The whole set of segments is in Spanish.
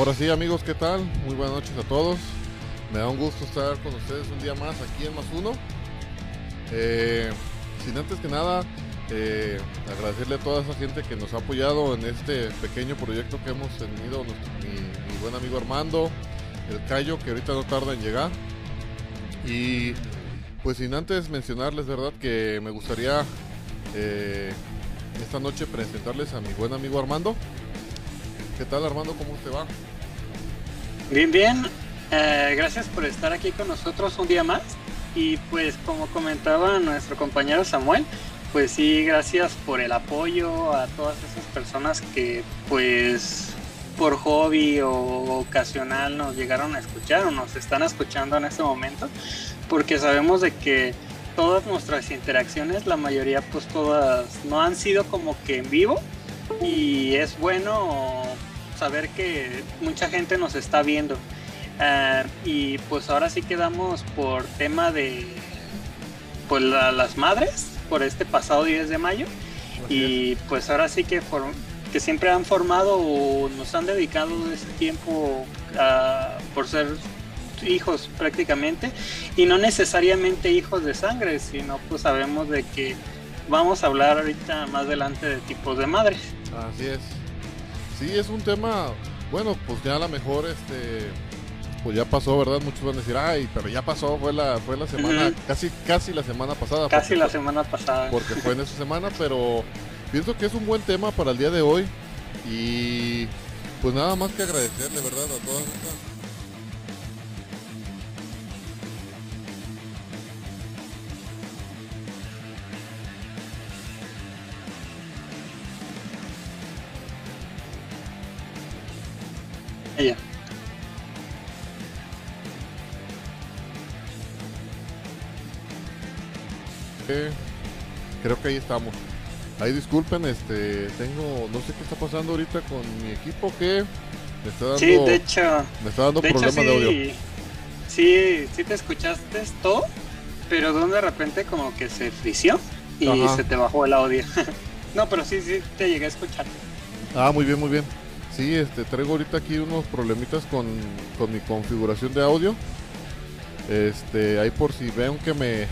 Ahora sí, amigos, ¿qué tal? Muy buenas noches a todos. Me da un gusto estar con ustedes un día más aquí en Más Uno. Eh, sin antes que nada, eh, agradecerle a toda esa gente que nos ha apoyado en este pequeño proyecto que hemos tenido, nuestro- mi, buen amigo Armando, el Cayo, que ahorita no tarda en llegar. Y pues sin antes mencionarles, ¿verdad? Que me gustaría eh, esta noche presentarles a mi buen amigo Armando. ¿Qué tal Armando? ¿Cómo te va? Bien, bien. Eh, gracias por estar aquí con nosotros un día más. Y pues como comentaba nuestro compañero Samuel, pues sí, gracias por el apoyo a todas esas personas que pues por hobby o ocasional nos llegaron a escuchar o nos están escuchando en este momento. Porque sabemos de que todas nuestras interacciones, la mayoría pues todas no han sido como que en vivo. Y es bueno saber que mucha gente nos está viendo. Ah, y pues ahora sí quedamos por tema de pues la- las madres por este pasado 10 de mayo y pues ahora sí que for- que siempre han formado o nos han dedicado ese tiempo por ser hijos prácticamente y no necesariamente hijos de sangre sino pues sabemos de que vamos a hablar ahorita más adelante de tipos de madres Así es. Sí, es un tema, bueno, pues ya a lo mejor este pues ya pasó, ¿verdad? Muchos van a decir, "Ay, pero ya pasó, fue la fue la semana casi casi la semana pasada." casi la fue- semana pasada Porque fue en esa semana, pero pienso que es un buen tema para el día de hoy y pues nada más que agradecerle, ¿verdad? A todas estas Eh, creo que ahí estamos. Ahí disculpen, este, tengo, no sé qué está pasando ahorita con mi equipo que me está dando, Sí, de hecho, me está dando de hecho problemas de audio. sí, sí, te escuchaste todo, pero de repente como que se frició y Ajá. se te bajó el audio. no, pero sí, sí, te llegué a escuchar. Ah, muy bien, muy bien. Sí, este, traigo ahorita aquí unos problemitas con, con mi configuración de audio. Este, ahí por si ven que me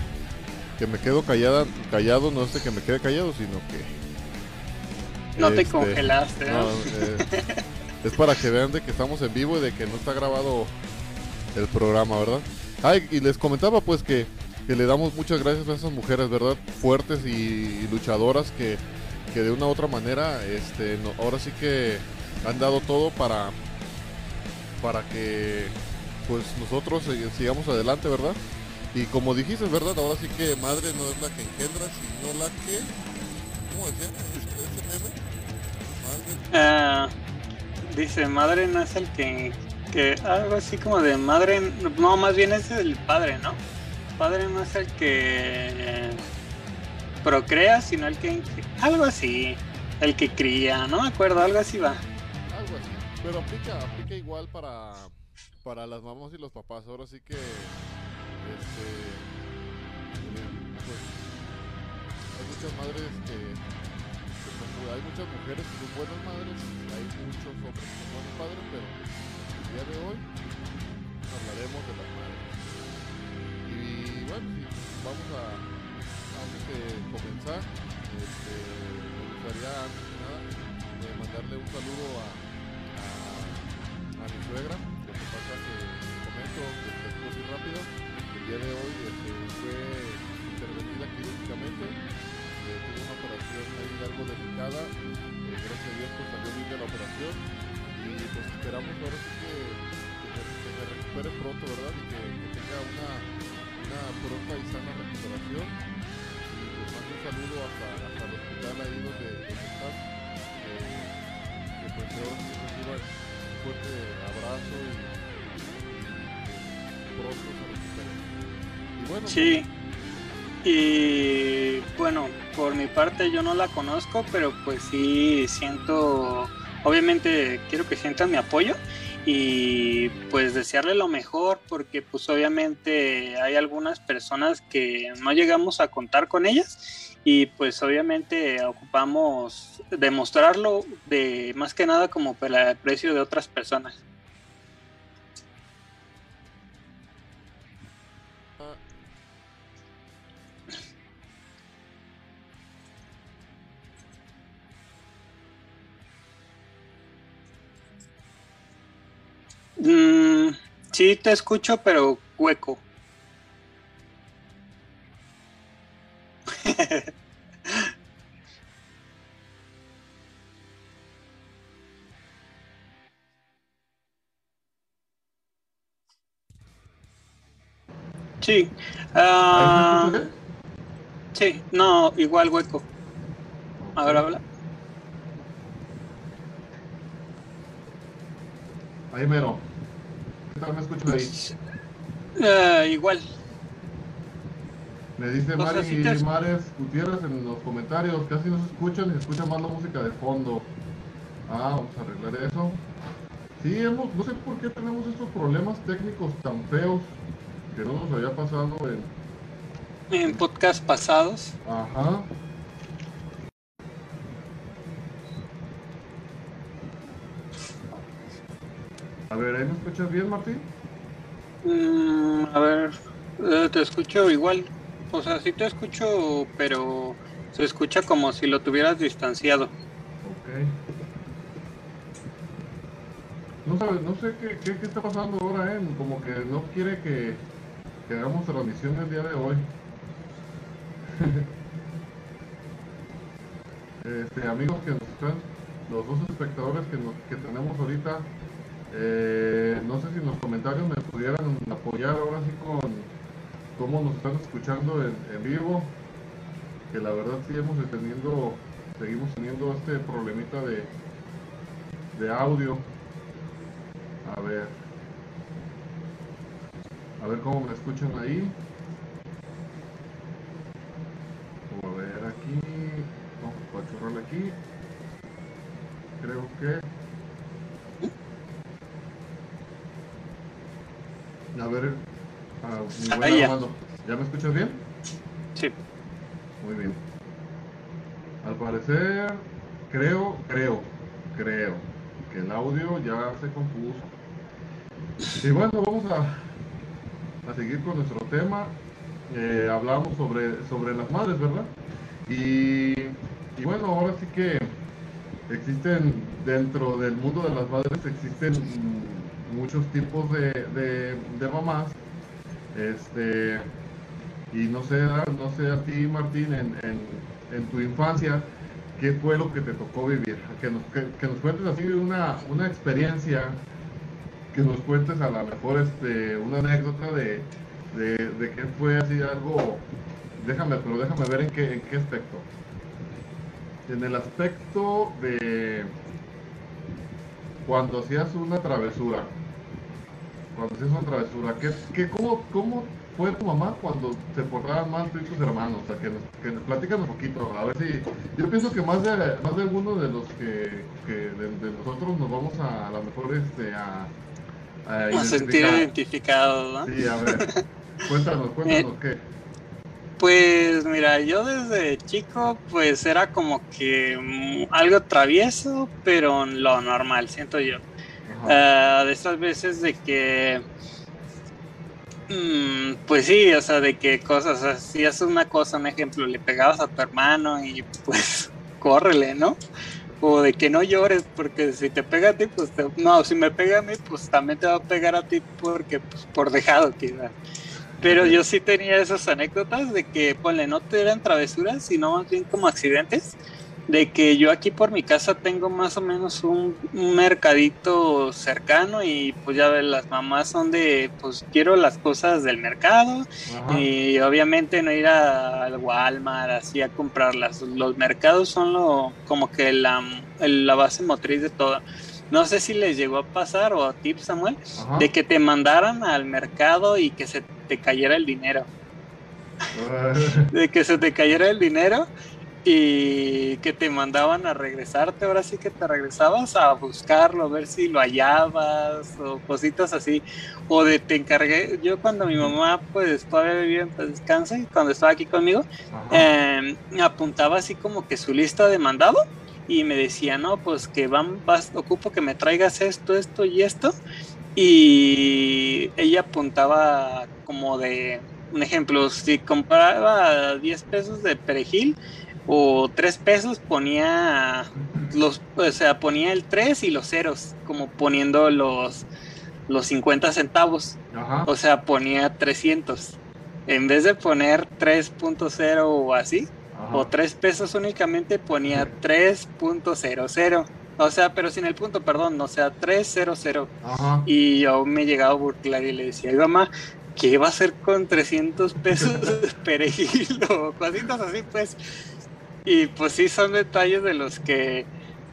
que me quedo callada, callado, no es de que me quede callado, sino que No te este, congelaste, ¿no? eh, es para que vean de que estamos en vivo y de que no está grabado el programa, ¿verdad? Ay, y les comentaba pues que, que le damos muchas gracias a esas mujeres, ¿verdad? Fuertes y, y luchadoras que, que de una u otra manera, este, no- ahora sí que han dado todo para, para que pues nosotros sig- sigamos adelante, ¿verdad? Y como dijiste, ¿verdad? Ahora sí que madre no es la que engendra, sino la que... ¿Cómo decía? ¿Ese meme? Madre Ah, dice, madre no es el que, que... Algo así como de madre... No, más bien es el padre, ¿no? Padre no es el que procrea, sino el que... Algo así. El que cría, no me acuerdo, algo así va. Pero aplica, aplica igual para, para las mamás y los papás. Ahora sí que, este, pues, hay muchas madres que, hay muchas mujeres que son buenas madres, hay muchos hombres que son buenos padres, pero el día de hoy hablaremos de las madres. Y bueno, sí, vamos a, antes de comenzar, este, me gustaría antes que nada eh, mandarle un saludo a, a mi suegra. Lo que pasa que les comento, que así rápido, el día de hoy este, fue intervenida quirúrgicamente, eh, tuvo una operación ahí algo delicada, eh, gracias a Dios pues salió bien de la operación y pues esperamos ahora sí que, que, se, recupere pronto, ¿verdad? Y que, tenga una, una pronta y sana recuperación. Y les mando un saludo hasta, hasta el hospital ahí donde, donde están. eh, que pues yo reciba un fuerte abrazo y, y pronto. Y bueno, Sí. Y bueno, por mi parte yo no la conozco, pero pues sí siento, obviamente quiero que sientan mi apoyo y pues desearle lo mejor porque pues obviamente hay algunas personas que no llegamos a contar con ellas y pues obviamente ocupamos demostrarlo de más que nada como por el aprecio de otras personas. Mm, sí te escucho, pero hueco. Sí. ¿Ahí ah, me escuchas bien? sí, no, igual hueco. Ahora habla. Ahí mero. ¿Qué tal me escuchas ahí? Eh, igual. Me dice O sea, Mari sí te- Mares Gutiérrez en los comentarios, casi no se escuchan y se escucha más la música de fondo. Ah, vamos a arreglar eso. Sí, hemos, no sé por qué tenemos estos problemas técnicos tan feos que no nos había pasado en... En podcast pasados. Ajá. A ver, ¿ahí me escuchas bien, Martín? Mm, a ver, eh, te escucho igual. O sea, sí te escucho, pero se escucha como si lo tuvieras distanciado. Ok. No, sabe- no sé qué, qué, qué está pasando ahora, ¿eh? Como que no quiere que, que hagamos transmisión el día de hoy. este, amigos que nos están, los dos espectadores que, nos, que tenemos ahorita, eh, no sé si en los comentarios me pudieran apoyar ahora sí con cómo nos están escuchando en, vivo, que la verdad sí hemos teniendo, seguimos teniendo este problemita de, de audio. A ver. A ver cómo me escuchan ahí. A ver aquí. Vamos a apachurrarle aquí. Creo que. A ver. Ah, mi buen Ahí ya. Armando. ¿Ya me escuchas bien? Sí. Muy bien. Al parecer, creo, creo, creo que el audio ya se compuso. Y bueno, vamos a, a seguir con nuestro tema. Eh, hablamos sobre, sobre las madres, ¿verdad? Y, y bueno, ahora sí que existen dentro del mundo de las madres, existen muchos tipos de, de, de mamás. Este, y no sé, no sé a ti, Martín, en, en, tu infancia, ¿qué fue lo que te tocó vivir? Que nos, que, nos cuentes así una, una experiencia, que nos cuentes a lo mejor este, una anécdota de, de, qué fue así algo, déjame, pero déjame ver en qué, en qué aspecto. En el aspecto de cuando hacías una travesura, cuando hacías una travesura, ¿qué, qué, cómo, ¿cómo fue tu mamá cuando se portaban mal tú y tus hermanos? O sea, que nos, que nos platican un poquito, a ver si... Yo pienso que más de, más de alguno de los que, que de, nosotros nos vamos a a lo mejor este, a... A, sentir identificados, ¿no? Sí, a ver. cuéntanos, cuéntanos qué. Pues mira, yo desde chico pues era como que mm, algo travieso, pero lo normal, siento yo. Uh, de esas veces de que, mm, pues sí, o sea, de que cosas, o si haces una cosa, un ejemplo, le pegabas a tu hermano y pues córrele, ¿no? O de que no llores porque si te pega a ti, pues no, si me pega a mí, pues también te va a pegar a ti porque pues, por dejado quizás. Pero yo sí tenía esas anécdotas de que, ponle, no te eran travesuras, sino más bien como accidentes. De que yo aquí por mi casa tengo más o menos un, mercadito cercano y pues ya ves, las mamás son de, pues quiero las cosas del mercado y obviamente no ir al Walmart así a comprarlas. Los mercados son lo, como que la, la base motriz de todo. No sé si les llegó a pasar o a ti, Samuel, de que te mandaran al mercado y que se te cayera el dinero. de que se te cayera el dinero y que te mandaban a regresarte, ahora sí que te regresabas a buscarlo, a ver si lo hallabas o cositas así. O de te encargué, yo cuando mi mamá pues todavía vivía en descanso y cuando estaba aquí conmigo, eh, apuntaba así como que su lista de mandado y me decía, no, pues que van, vas, ocupo que me traigas esto, esto y esto. Y ella apuntaba como de, un ejemplo, si compraba 10 pesos de perejil o 3 pesos, ponía los, o sea, ponía el 3 y los ceros, como poniendo los, los 50 centavos. O sea, ponía 300. En vez de poner 3.0 o así, o 3 pesos únicamente ponía 3.00. O sea, pero sin el punto, perdón, o sea, 300. Y yo me llegaba a burlar y le decía, mamá, ¿qué va a hacer con 300 pesos de perejil o cositas así, pues? Y pues sí, son detalles de los que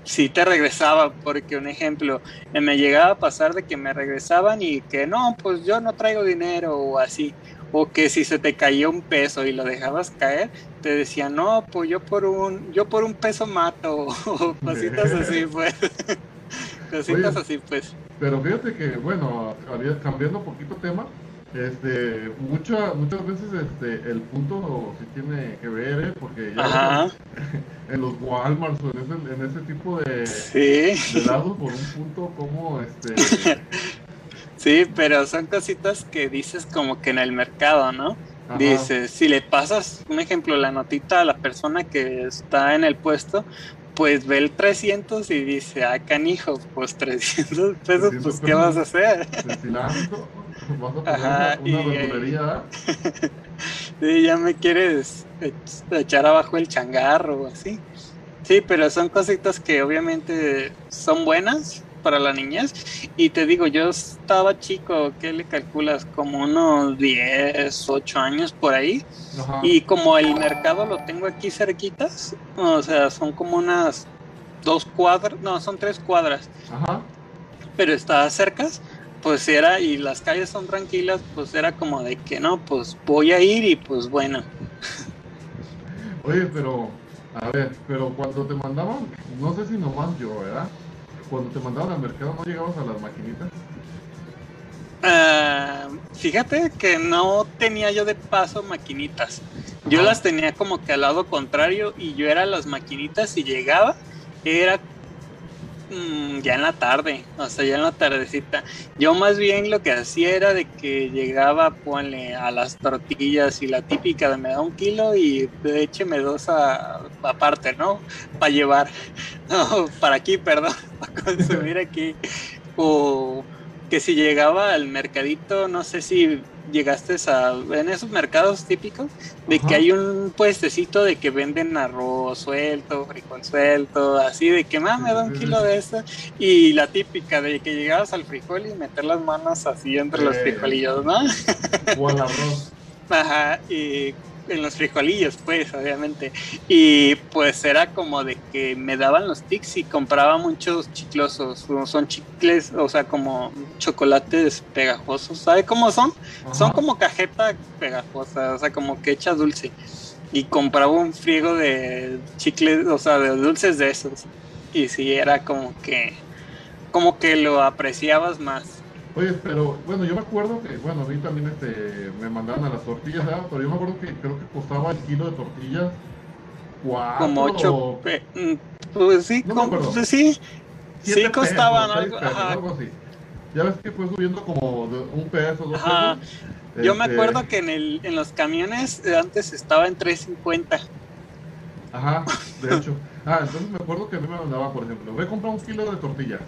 sí te regresaba, porque un ejemplo, me llegaba a pasar de que me regresaban y que no, pues yo no traigo dinero o así o que si se te caía un peso y lo dejabas caer, te decían, no, pues yo por un, yo por un peso mato, o cositas así, pues. cositas así, pues. Pero fíjate que, bueno, cambiando un poquito tema, este, muchas muchas veces este, el punto sí tiene que ver, ¿eh? porque ya en los Walmart o en ese, en ese tipo de, sí. de lados por un punto como este Sí, pero son cositas que dices como que en el mercado, ¿no? Dices, si le pasas, un ejemplo, la notita a la persona que está en el puesto, pues ve el 300 y dice, ah, canijo, pues 300 pesos, pues ¿qué vas a hacer? ¿Vas a Ajá, una, una sí, ya me quieres echar abajo el changarro o así. Sí, pero son cositas que obviamente son buenas, para la niñez. Y te digo, yo estaba chico, ¿qué le calculas? Como unos 10, 8 años por ahí. Y como el mercado lo tengo aquí cerquitas, o sea, son como unas dos cuadras, no, son tres cuadras. Pero está cerca, pues era, y las calles son tranquilas, pues era como de que no, pues voy a ir y pues bueno. Oye, pero, a ver, pero cuando te mandaban, no sé si nomás yo, ¿verdad? cuando te mandaban al mercado, ¿no llegabas a las maquinitas? Ah, fíjate que no tenía yo de paso maquinitas. Yo las tenía como que al lado contrario y yo era las maquinitas y llegaba, era mm, ya en la tarde, o sea, ya en la tardecita. Yo más bien lo que hacía era de que llegaba, ponle a las tortillas y la típica de me da un kilo y de écheme dos aparte, ¿no? Para llevar, no, para aquí, perdón, para consumir aquí. O que si llegaba al mercadito, no sé si llegaste a en esos mercados típicos de Ajá. que hay un puestecito de que venden arroz suelto, frijol suelto, así de que me da un kilo de esto y la típica de que llegabas al frijol y meter las manos así entre los Sí. frijolillos, ¿no? O al arroz. Ajá, y en los frijolillos, pues, obviamente. Y pues era como de que me daban los tics y compraba muchos chiclosos. Son chicles, o sea, como chocolates pegajosos. ¿Sabe cómo son? Son como cajeta pegajosa, o sea, como que hecha dulce. Y compraba un friego de chicles, o sea, de dulces de esos. Y sí, era como que, como que lo apreciabas más. Oye, pero bueno, yo me acuerdo que, bueno, a mí también este, me mandaban a las tortillas, ¿verdad? pero yo me acuerdo que creo que costaba el kilo de tortillas cuatro Como ocho, mm, pues sí, No como- pues sí, sí costaban pesos, algo, pesos, ajá. algo así. Ya ves que fue subiendo como de un peso, dos Ajá. pesos. Yo me Este, acuerdo que en, el, en los camiones antes estaba en 3.50. Ajá, de hecho. Ah, entonces me acuerdo que a mí me mandaba, por ejemplo, voy a comprar un kilo de tortillas.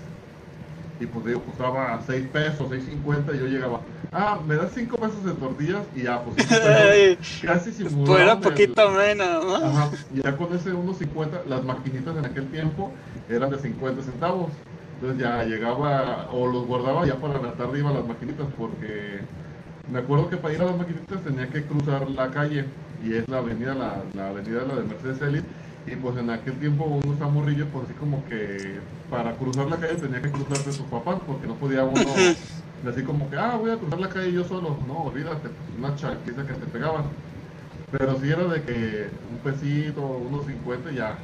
Y pues digo, costaba 6 pesos, 6.50 y yo llegaba, ah, me das 5 pesos de tortillas y ya, pues 5 pesos. Casi simulaban Pues era poquito menos, ¿no? Ajá, y ya con ese 1.50, las maquinitas en aquel tiempo eran de 50 centavos. Entonces ya llegaba, o los guardaba ya para la tarde iba a las maquinitas, porque me acuerdo que para ir a las maquinitas tenía que cruzar la calle, y es la avenida, la, la avenida la de Mercedes Elite, y pues en aquel tiempo uno está morrillo, pues así como que para cruzar la calle tenía que cruzar de sus papás, porque no podía uno, así como que, ah, voy a cruzar la calle yo solo, no, olvídate, pues una chaquiza que te pegaban. Pero si era de que un pesito, unos 50 ya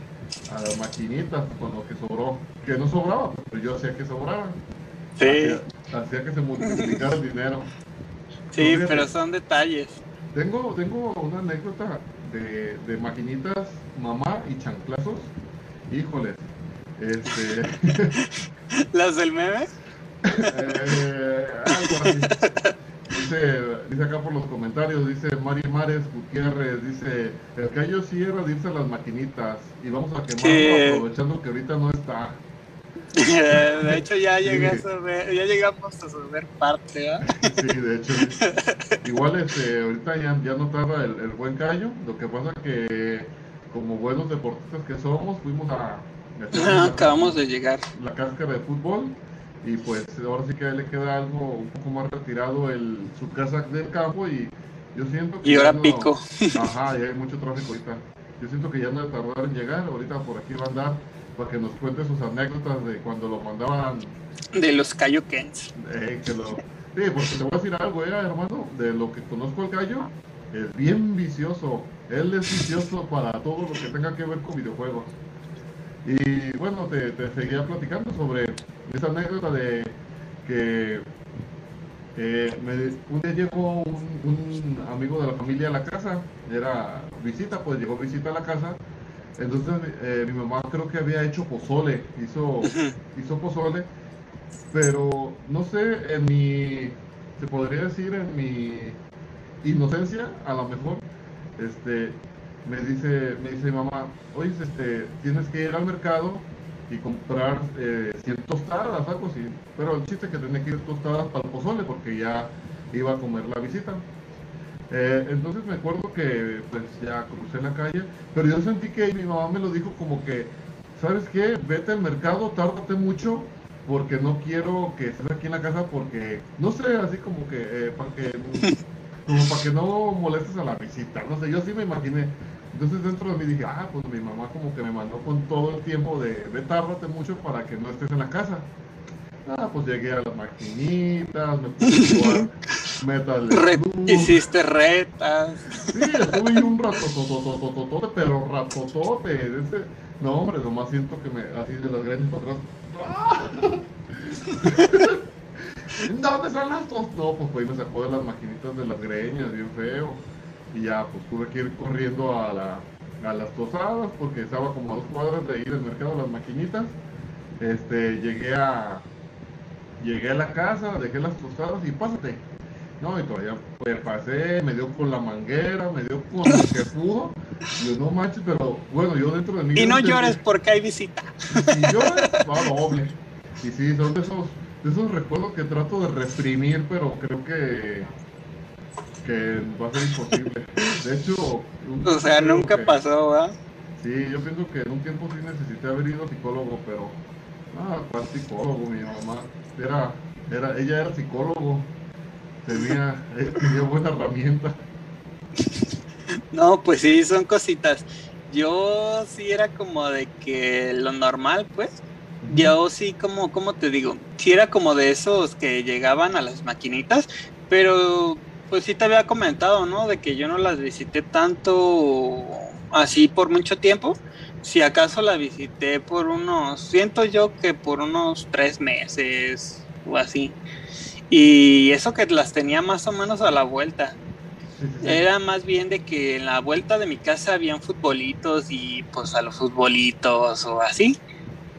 a las maquinitas con lo que sobró. Que no sobraba, pues, pero yo hacía que sobraba. Sí, Hacía, hacía que se multiplicara el dinero. sí, pero son detalles. Tengo, tengo una anécdota de, de maquinitas mamá y chanclazos. Híjoles. Este. Las del meme. Eh, algo así. Dice, dice acá por los comentarios, dice Mari Mares Gutiérrez, dice, el callo sí era de irse a las maquinitas y vamos a quemarlo Sí. aprovechando que ahorita no está. De hecho, ya, Sí. llegué a saber- ya llegamos a saber parte, ¿ah? Sí, de hecho. sí. Igual este, ahorita ya, ya no tarda el, el buen callo, lo que pasa que como buenos deportistas que somos, fuimos a... Acabamos de llegar. la cáscara de fútbol y pues ahora sí que a él le queda algo un poco más retirado el su casa del campo y yo siento que Y ahora no- pico. ajá y hay mucho tráfico ahorita yo siento que ya no va a tardar en llegar ahorita por aquí va a andar para que nos cuente sus anécdotas de cuando lo mandaban De los Kens. eh, que lo sí porque te voy a decir algo eh, hermano de lo que conozco al gallo es bien vicioso él es vicioso para todo lo que tenga que ver con videojuegos y bueno, te, te seguía platicando sobre esa anécdota de que eh, me- un día llegó un, un amigo de la familia a la casa, era visita, pues llegó visita a la casa. Entonces eh, mi mamá creo que había hecho pozole, hizo, hizo pozole, pero no sé, en mi, se podría decir en mi inocencia, a lo mejor, este, me dice, me dice mi mamá, oye, este, tienes que ir al mercado y comprar eh, 100 tostadas, algo así. Pero el chiste es que tenía que ir tostadas para el pozole porque ya iba a comer la visita. Eh, entonces me acuerdo que pues ya crucé la calle, pero yo sentí que mi mamá me lo dijo como que, ¿sabes qué? Vete al mercado, tárdate mucho porque no quiero que estés aquí en la casa porque, no sé, así como que, eh, para que, como para que no molestes a la visita, no sé, yo sí me imaginé. Entonces dentro de mí dije, ah, pues mi mamá como que me mandó con todo el tiempo de, ve, tárdate mucho para que no estés en la casa. Ah, pues llegué a las maquinitas, me puse a jugar Metal Re- hiciste retas. Sí, estuve ahí un rato, tototototote, pero ratotote. de ese- No, hombre, nomás siento que me, así de las greñas para atrás. ¿Dónde son las dos? No, pues pues me sacó de las maquinitas de las greñas, bien feo. Y ya, pues tuve que ir corriendo a, la, a las tosadas, porque estaba como a dos cuadras de ir al mercado a las maquinitas. Este, llegué a, llegué a la casa, dejé las tostadas y pásate. No, y todavía pues, pasé, me dio con la manguera, me dio con lo que pudo. Yo no manches, pero bueno, yo dentro de mí. Y no llores porque hay visita. y yo va doble. Y sí, son de esos, de esos recuerdos que trato de reprimir, pero creo que que va a ser imposible. De hecho, O sea, nunca que- pasó, ¿va? Sí, yo pienso que en un tiempo sí necesité haber ido a psicólogo, pero ah, ¿cuál psicólogo? Mi mamá era, era, ella era psicólogo, tenía, eh, tenía buena herramienta. No, pues sí, son cositas. Yo sí era como de que lo normal, pues. Yo sí, como, como te digo, sí era como de esos que llegaban a las maquinitas, pero pues sí te había comentado, ¿no? De que yo no las visité tanto así por mucho tiempo. Si acaso la visité por unos, siento yo que por unos tres meses o así. Y eso que las tenía más o menos a la vuelta. Era más bien de que en la vuelta de mi casa habían futbolitos y pues a los futbolitos o así.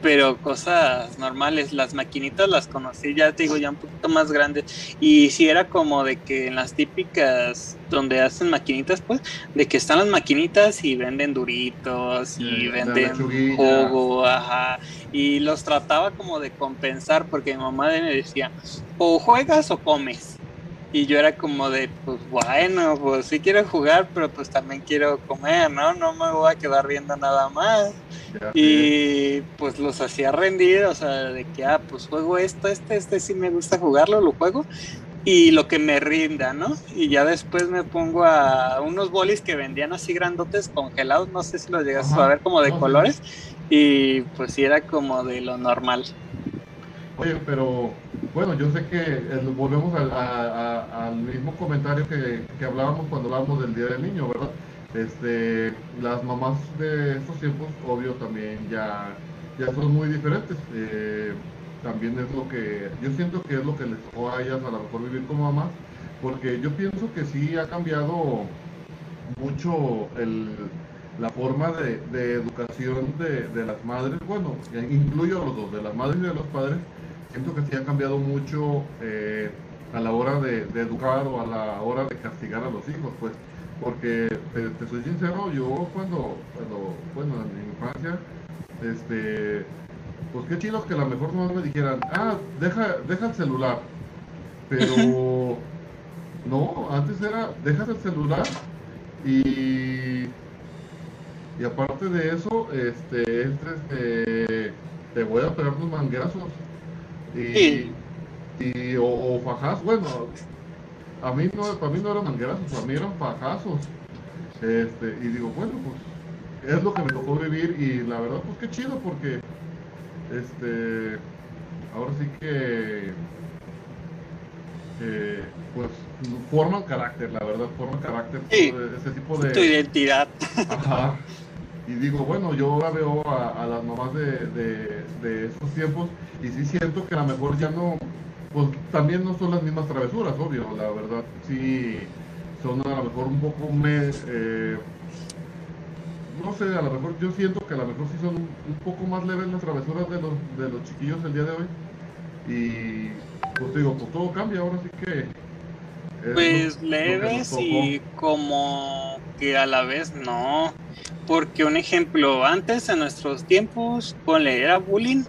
Pero cosas normales, las maquinitas las conocí ya, te digo, ya un poquito más grandes. Y si era como de que en las típicas donde hacen maquinitas, pues, de que están las maquinitas y venden duritos y Sí, venden jugo, ajá. Y los trataba como de compensar porque mi mamá me decía, o juegas o comes. Y yo era como de, pues bueno, pues sí quiero jugar, pero pues también quiero comer, ¿no? No me voy a quedar viendo nada más. Y pues los hacía rendir, o sea, de que, ah, pues juego esto, este, este sí me gusta jugarlo, lo juego. Y lo que me rinda, ¿no? Y ya después me pongo a unos bolis que vendían así grandotes congelados, no sé si los llegas a ver como de colores. Y pues sí era como de lo normal. Oye, pero bueno, yo sé que volvemos al, a- al mismo comentario que, hablábamos cuando hablábamos del Día del Niño, ¿verdad? Este, las mamás de estos tiempos, obvio, también ya, ya son muy diferentes. Eh, también es lo que, yo siento que es lo que les tocó a ellas a lo mejor vivir como mamás, porque yo pienso que sí ha cambiado mucho el, la forma de, de educación de, de las madres, bueno, incluyo a los dos, de las madres y de los padres, siento que sí ha cambiado mucho eh, a la hora de, de educar o a la hora de castigar a los hijos, pues, porque te, te soy sincero, yo cuando, cuando, bueno, en mi infancia, este, pues qué chido que a lo mejor no me dijeran, ah, deja, deja el celular, pero no, antes era, dejas el celular y, y aparte de eso, este, es, este, te voy a pegar unos manguerazos. Y, Sí. y o, o fajazos, bueno, a mí no, para mí no eran manguerazos, para mí eran fajazos. Este, y digo, bueno, pues es lo que me tocó vivir y la verdad, pues qué chido porque, este, ahora sí que, que, pues forman carácter, la verdad, forman carácter Sí. ese tipo Tu de... identidad. Ajá. Y digo, bueno, yo ahora veo a, a las mamás de, de, de estos tiempos y sí siento que a lo mejor ya no, pues también no son las mismas travesuras, obvio, la verdad, sí son a lo mejor un poco me, eh, no sé, a lo mejor yo siento que a lo mejor sí son un poco más leves las travesuras de los, de los chiquillos el día de hoy y pues digo, pues todo cambia, ahora sí que... lo- Pues lo que leves y como que a la vez no. Porque un ejemplo, antes en nuestros tiempos, ponle, era bullying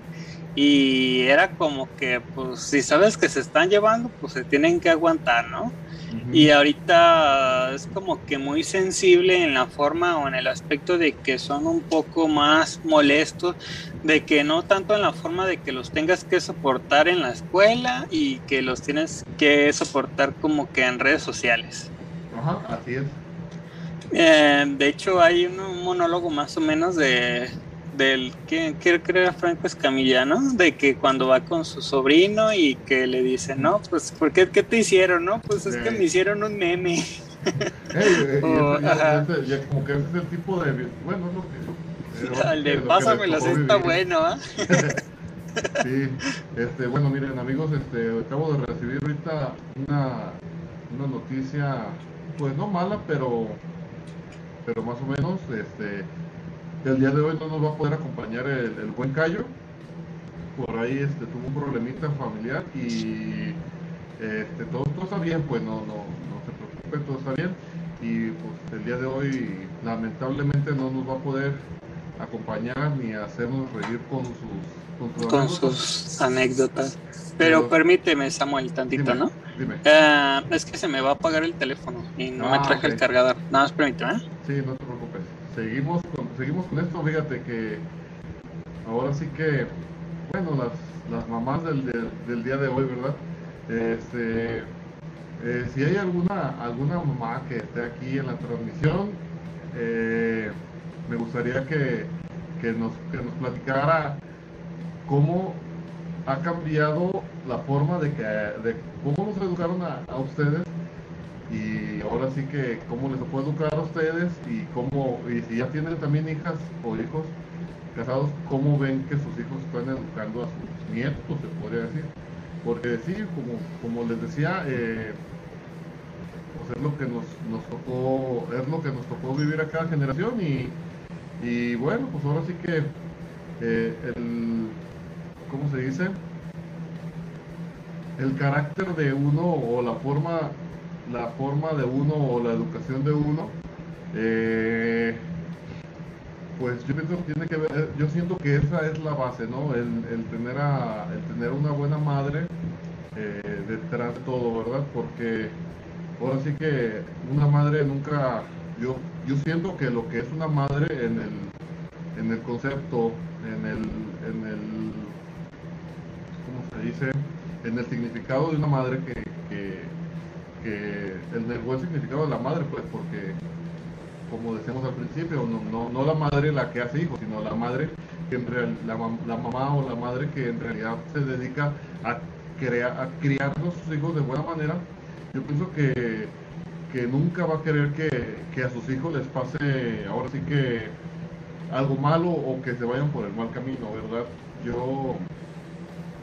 y era como que, pues, si sabes que se están llevando, pues se tienen que aguantar, ¿no? Y ahorita es como que muy sensible en la forma o en el aspecto de que son un poco más molestos, de que no tanto en la forma de que los tengas que soportar en la escuela y que los tienes que soportar como que en redes sociales. Ajá, así es. Eh, de hecho hay un, monólogo más o menos de del que que Franco Escamilla, ¿no? De que cuando va con su sobrino y que le dice, no, pues, ¿por qué, qué te hicieron? No, pues es que me hicieron un meme. Ey, eh, y Oh, ya como que ese es el tipo de. Bueno, es lo que. eh, de está bueno, ¿ah? Sí, este, bueno, miren, amigos, este, acabo de recibir ahorita una, una noticia, pues no mala, pero, pero más o menos, este, el día de hoy no nos va a poder acompañar el, buen Cayo. Por ahí, este, tuvo un problemita familiar y, este, todo, está bien, pues no, no, no se preocupe, todo está bien. Y pues el día de hoy, lamentablemente, no nos va a poder acompañar ni hacernos reír con sus, con sus Con anécdotas. sus anécdotas. Pero permíteme, Samuel, tantito, Dime, ¿no? Dime. Ah, es que se me va a apagar el teléfono y no me Ah, traje el cargador. Nada más permíteme, ¿eh? Sí, no te preocupes. Seguimos con, seguimos con esto, fíjate que ahora sí que, bueno, las, las mamás del, del- del día de hoy, ¿verdad? Este, eh, si hay alguna, alguna mamá que esté aquí en la transmisión, eh, me gustaría que, que nos, que nos platicara cómo ha cambiado la forma de que, de cómo nos educaron a, a ustedes y ahora sí que cómo les puedo educar a ustedes y cómo, y si ya tienen también hijas o hijos casados, cómo ven que sus hijos están educando a sus nietos, se podría decir. Porque sí, como, como les decía, eh, pues es lo que nos, nos tocó, es lo que nos tocó vivir a cada generación y, y bueno, pues ahora sí que eh, el, ¿cómo se dice? El carácter de uno o la forma la forma de uno o la educación de uno, eh, pues yo pienso que tiene que ver, yo siento que esa es la base, ¿no? El, el tener a, el tener una buena madre eh, detrás de todo, ¿verdad? Porque ahora sí que una madre nunca, yo, yo siento que lo que es una madre en el, en el concepto, en el, en el, ¿cómo se dice? En el significado de una madre que, que que el, buen significado de la madre, pues, porque, como decíamos al principio, no, no, no la madre la que hace hijos, sino la madre que en real, la, la mamá o la madre que en realidad se dedica a, crea, a criar a sus hijos de buena manera. Yo pienso que, que nunca va a querer que, que a sus hijos les pase, ahora sí que algo malo o que se vayan por el mal camino, ¿verdad? Yo,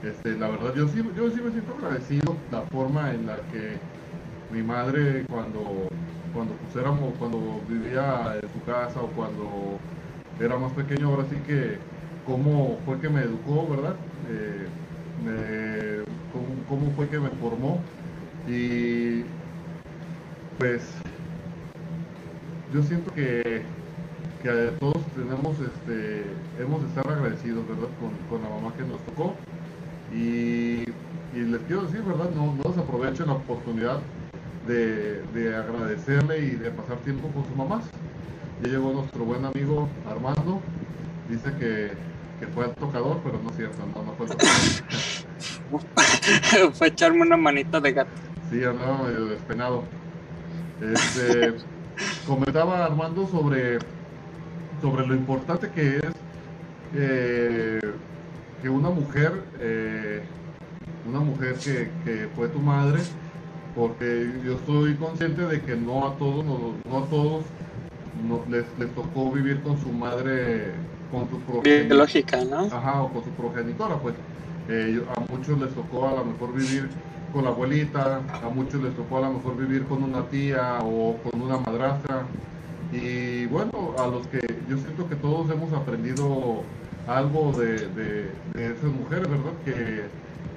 este, la verdad, yo sí, yo sí me siento agradecido la forma en la que mi madre cuando cuando pues éramos cuando vivía en su casa o cuando era más pequeño ahora sí que cómo fue que me educó verdad Eh, cómo, cómo fue que me formó y pues yo siento que que todos tenemos este hemos de estar agradecidos verdad con, con la mamá que nos tocó y, y les quiero decir verdad no, no desaprovechen la oportunidad de, de agradecerle y de pasar tiempo con sus mamás. Ya llegó nuestro buen amigo Armando, dice que, que fue el tocador, pero no es cierto, no, no fue el tocador. Fue echarme una manita de gato. Sí, andaba medio despenado. Este, comentaba Armando sobre, sobre lo importante que es eh, que una mujer, eh, una mujer que, que fue tu madre, porque yo estoy consciente de que no a todos, no, no a todos no- les, les tocó vivir con su madre, con su progenitora. Biológica, ¿no? Ajá, o con su progenitora, pues. Eh, a muchos les tocó a lo mejor vivir con la abuelita, a muchos les tocó a lo mejor vivir con una tía o con una madrastra. Y bueno, a los que yo siento que todos hemos aprendido algo de, de- de esas mujeres, ¿verdad? Que,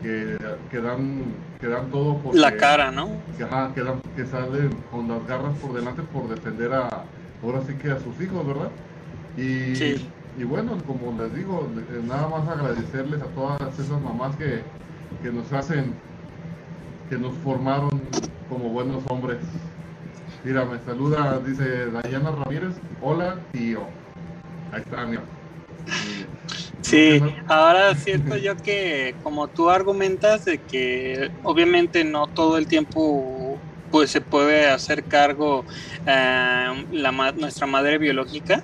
que, que dan, que dan todo por La cara, ¿no? que, ajá, que, dan- que salen con las garras por delante por defender a, ahora sí que a sus hijos, ¿verdad? Y, Sí. y bueno, como les digo, nada más agradecerles a todas esas mamás que, que nos hacen, que nos formaron como buenos hombres. Mira, me saluda, dice Dayana Ramírez, hola tío. Ahí está, mira. Sí, ahora siento yo que como tú argumentas de que obviamente no todo el tiempo pues se puede hacer cargo eh, la, nuestra madre biológica,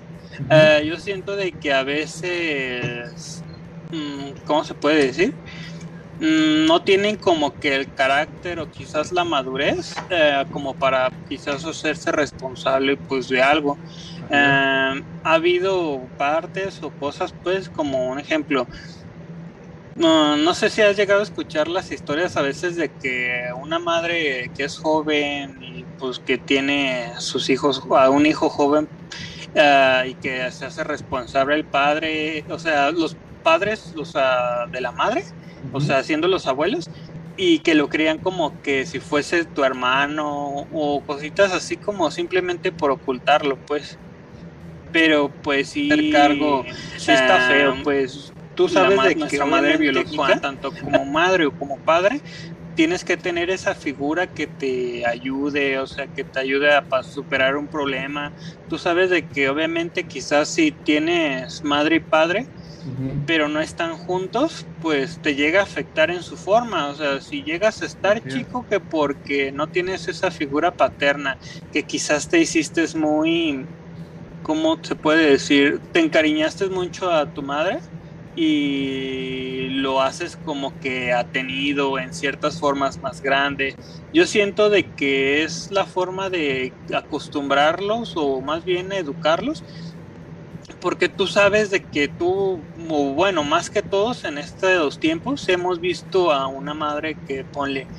eh, yo siento de que a veces, mm, ¿cómo se puede decir? Mm, No tienen como que el carácter o quizás la madurez eh, como para quizás hacerse responsable pues de algo. Eh, ha habido partes o cosas, pues, como un ejemplo. No, no sé si has llegado a escuchar las historias a veces de que una madre que es joven y pues que tiene sus hijos, a un hijo joven eh, y que se hace responsable el padre, o sea, los padres, o sea, de la madre, o sea, siendo los abuelos, y que lo crían como que si fuese tu hermano o cositas así como simplemente por ocultarlo, pues. Pero pues sí, el cargo sí está feo, pues. ¿Tú tú sabes de que madre biológica, tanto como madre o como padre, tienes que tener esa figura que te ayude, o sea, que te ayude a superar un problema. Tú sabes de que obviamente quizás si tienes madre y padre, pero no están juntos, pues te llega a afectar en su forma. O sea, si llegas a estar chico que porque no tienes esa figura paterna, que quizás te hiciste muy, ¿cómo se puede decir? Te encariñaste mucho a tu madre y lo haces como que ha tenido en ciertas formas más grande. Yo siento de que es la forma de acostumbrarlos o más bien educarlos porque tú sabes de que tú, bueno, más que todos en estos tiempos, hemos visto a una madre que ponle,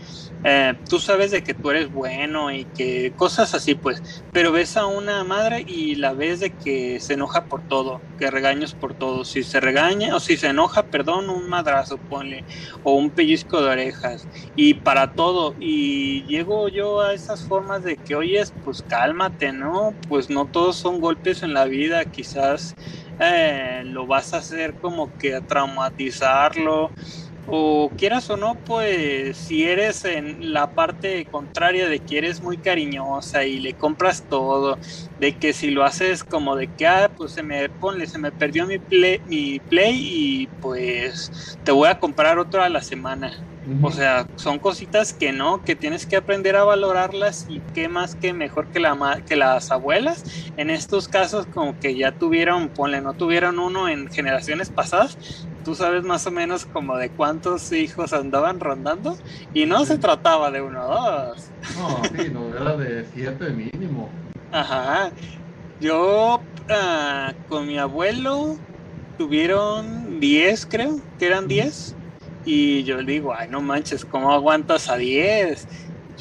eh, tú sabes de que tú eres bueno y que cosas así, pues, pero ves a una madre y la ves de que se enoja por todo, que regaños por todo. Si se regaña o si se enoja, perdón, un madrazo, ponle, o un pellizco de orejas, y para todo. Y llego yo a esas formas de que, oyes, pues cálmate, ¿no? Pues no todos son golpes en la vida, quizás eh, lo vas a hacer como que a traumatizarlo o quieras o no, pues si eres en la parte contraria de que eres muy cariñosa y le compras todo, de que si lo haces como de que, ah, pues se me ponle, se me perdió mi play, mi play y pues te voy a comprar otro a la semana. O sea, son cositas que no, que tienes que aprender a valorarlas y qué más que mejor que, la, que las abuelas. En estos casos como que ya tuvieron, ponle, no tuvieron uno en generaciones pasadas, tú sabes más o menos como de cuántos hijos andaban rondando y no se trataba de uno o dos. No, sí, no, era de siete mínimo. Ajá. Yo ah, con mi abuelo tuvieron diez, creo, que eran diez. Y yo le digo, ay, no manches, ¿cómo aguantas a diez?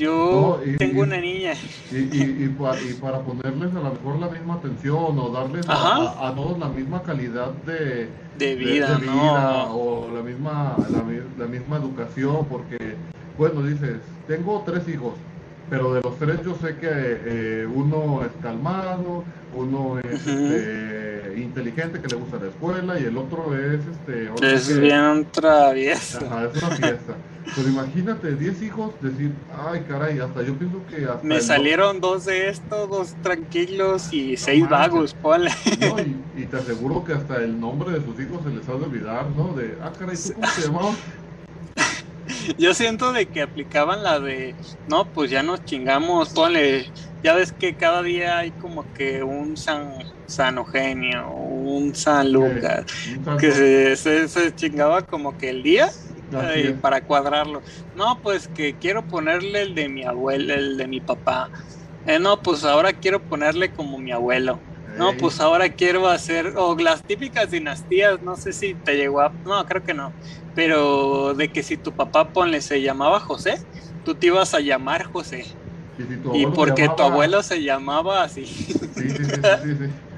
Yo tengo una niña. Y, y, para, ponerles a lo mejor la misma atención o darles a, todos la misma calidad de, de vida, ¿no? o la misma, la, misma educación, porque, bueno, dices, tengo tres hijos, pero de los tres yo sé que eh, uno es calmado, uno es este, inteligente, que le gusta la escuela, y el otro es... este Es bien travieso. Ajá, es una fiesta. Pero imagínate, 10 hijos, decir, ay caray, hasta yo pienso que hasta Me salieron dos de estos, dos tranquilos y seis vagos, ponle. No, y, te aseguro que hasta el nombre de sus hijos se les ha de olvidar, ¿no? De, ah caray, ¿tú cómo te llamabas? Yo siento de que aplicaban la de, no, pues ya nos chingamos, ponle, ya ves que cada día hay como que un San, San Eugenio, un San Lucas, que se, se chingaba como que el día para cuadrarlo. No, pues que quiero ponerle el de mi abuelo, el de mi papá. Eh, no, pues ahora quiero ponerle como mi abuelo. No, pues ahora quiero hacer, o las típicas dinastías, no sé si te llegó a, no, creo que no, pero de que si tu papá ponle se llamaba José, tú te ibas a llamar José. Y, porque tu abuelo se llamaba así. Sí, sí, sí, sí,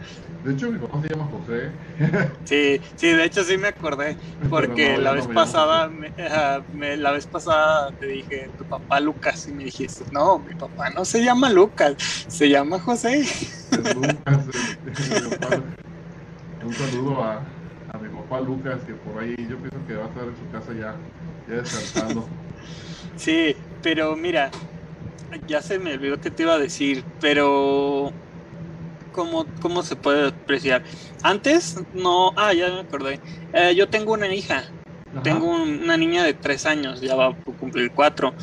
de hecho, mi papá se llama José. Sí, sí, de hecho sí me acordé, porque la vez pasada, me, la vez pasada te dije, tu papá Lucas, y me dijiste, no, mi papá no se llama Lucas, se llama José. Lucas, un saludo a, a, mi papá Lucas, que por ahí yo pienso que va a estar en su casa ya, ya descansando. Sí, pero mira, ya se me olvidó que te iba a decir, pero cómo, cómo se puede apreciar. Antes, no, ah, ya me acordé. Eh, yo tengo una hija, tengo una niña de tres años, ya va a cumplir cuatro.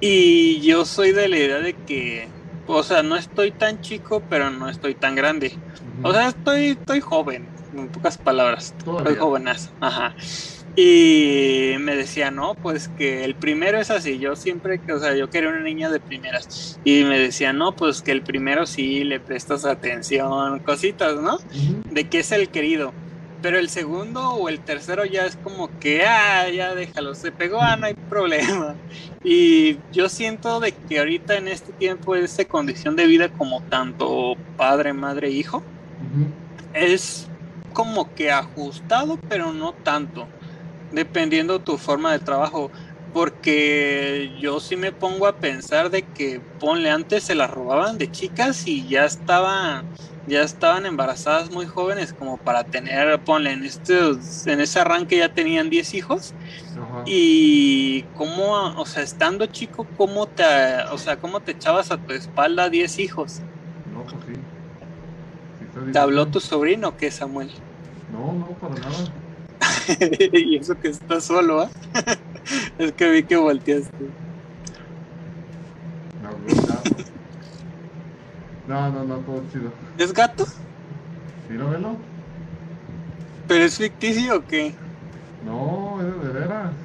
Y yo soy de la idea de que, o sea, no estoy tan chico, pero no estoy tan grande. O sea, estoy, estoy joven, en pocas palabras. Estoy jovenazo. Ajá. Y me decía, no, pues que el primero es así. Yo siempre, o sea, yo quería una niña de primeras. Y me decía, no, pues que el primero sí le prestas atención, cositas, ¿no? De que es el querido. Pero el segundo o el tercero ya es como que, ah, ya déjalo, se pegó, ah, no hay problema. Y yo siento de que ahorita en este tiempo, esa condición de vida como tanto padre, madre, hijo, es como que ajustado, pero no tanto dependiendo tu forma de trabajo. Porque yo sí me pongo a pensar de que, ponle, antes se las robaban de chicas y ya estaba ya estaban embarazadas muy jóvenes como para tener, ponle, en, estos, en ese arranque ya tenían 10 hijos. Ajá. Y cómo, o sea, estando chico, ¿cómo te, o sea, cómo te echabas a tu espalda 10 hijos? No, pues sí. ¿Te habló tu sobrino o qué, Samuel? No, no, para nada. y eso que estás solo, ¿ah? es que vi que volteaste. No, no, no, todo chido. ¿Es gato? Mira, velo. ¿Pero es ficticio o qué? No, es de veras.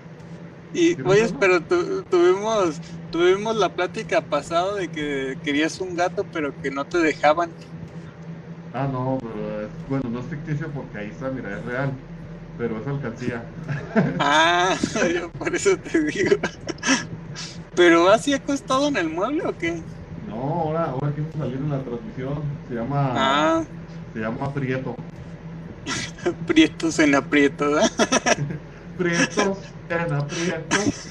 Y, ¿Sí, oye, pero tu- tuvimos, tuvimos la plática pasada de que querías un gato, pero que no te dejaban. Ah, no, pero es, bueno, no es ficticio porque ahí está, mira, es real. Pero es alcancía. Ah, yo por eso te digo. ¿Pero así acostado en el mueble o qué? No, ahora, ahora quiso salir en la transmisión. Se llama, Ah, se llama Prieto. prietos en aprieto, ¿verdad? Prietos en aprietos.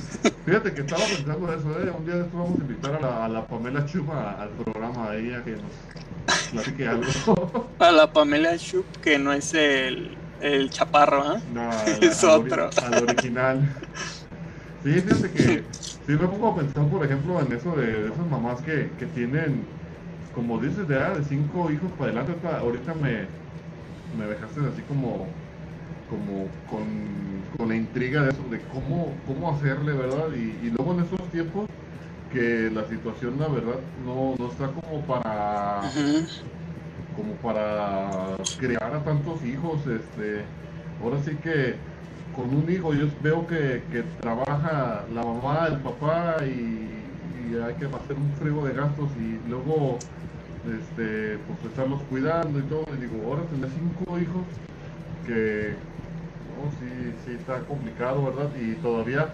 Fíjate que estaba pensando eso, ¿eh? Un día de esto vamos a invitar a la, a la Pamela Chuma al programa de ella que nos platique algo. A la Pamela Schupp, que no es el, el chaparro, ¿ah? No, al- Es al otro. Al original. Sí, fíjate que sí me pongo a pensar, por ejemplo, en eso de, de esas mamás que, que tienen, como dices, de, ah, de cinco hijos para adelante. Ahorita, ahorita me, me dejaste así como, como con, con la intriga de eso, de cómo, cómo hacerle, ¿verdad? Y, y luego en estos tiempos que la situación, la verdad, no, no está como para. Como para criar a tantos hijos, este, ahora sí que con un hijo yo veo que, que trabaja la mamá, el papá y, hay que hacer un frigo de gastos y luego este, pues estarlos cuidando y todo, y digo, ahora tener cinco hijos que no, sí, sí está complicado, ¿verdad? Y todavía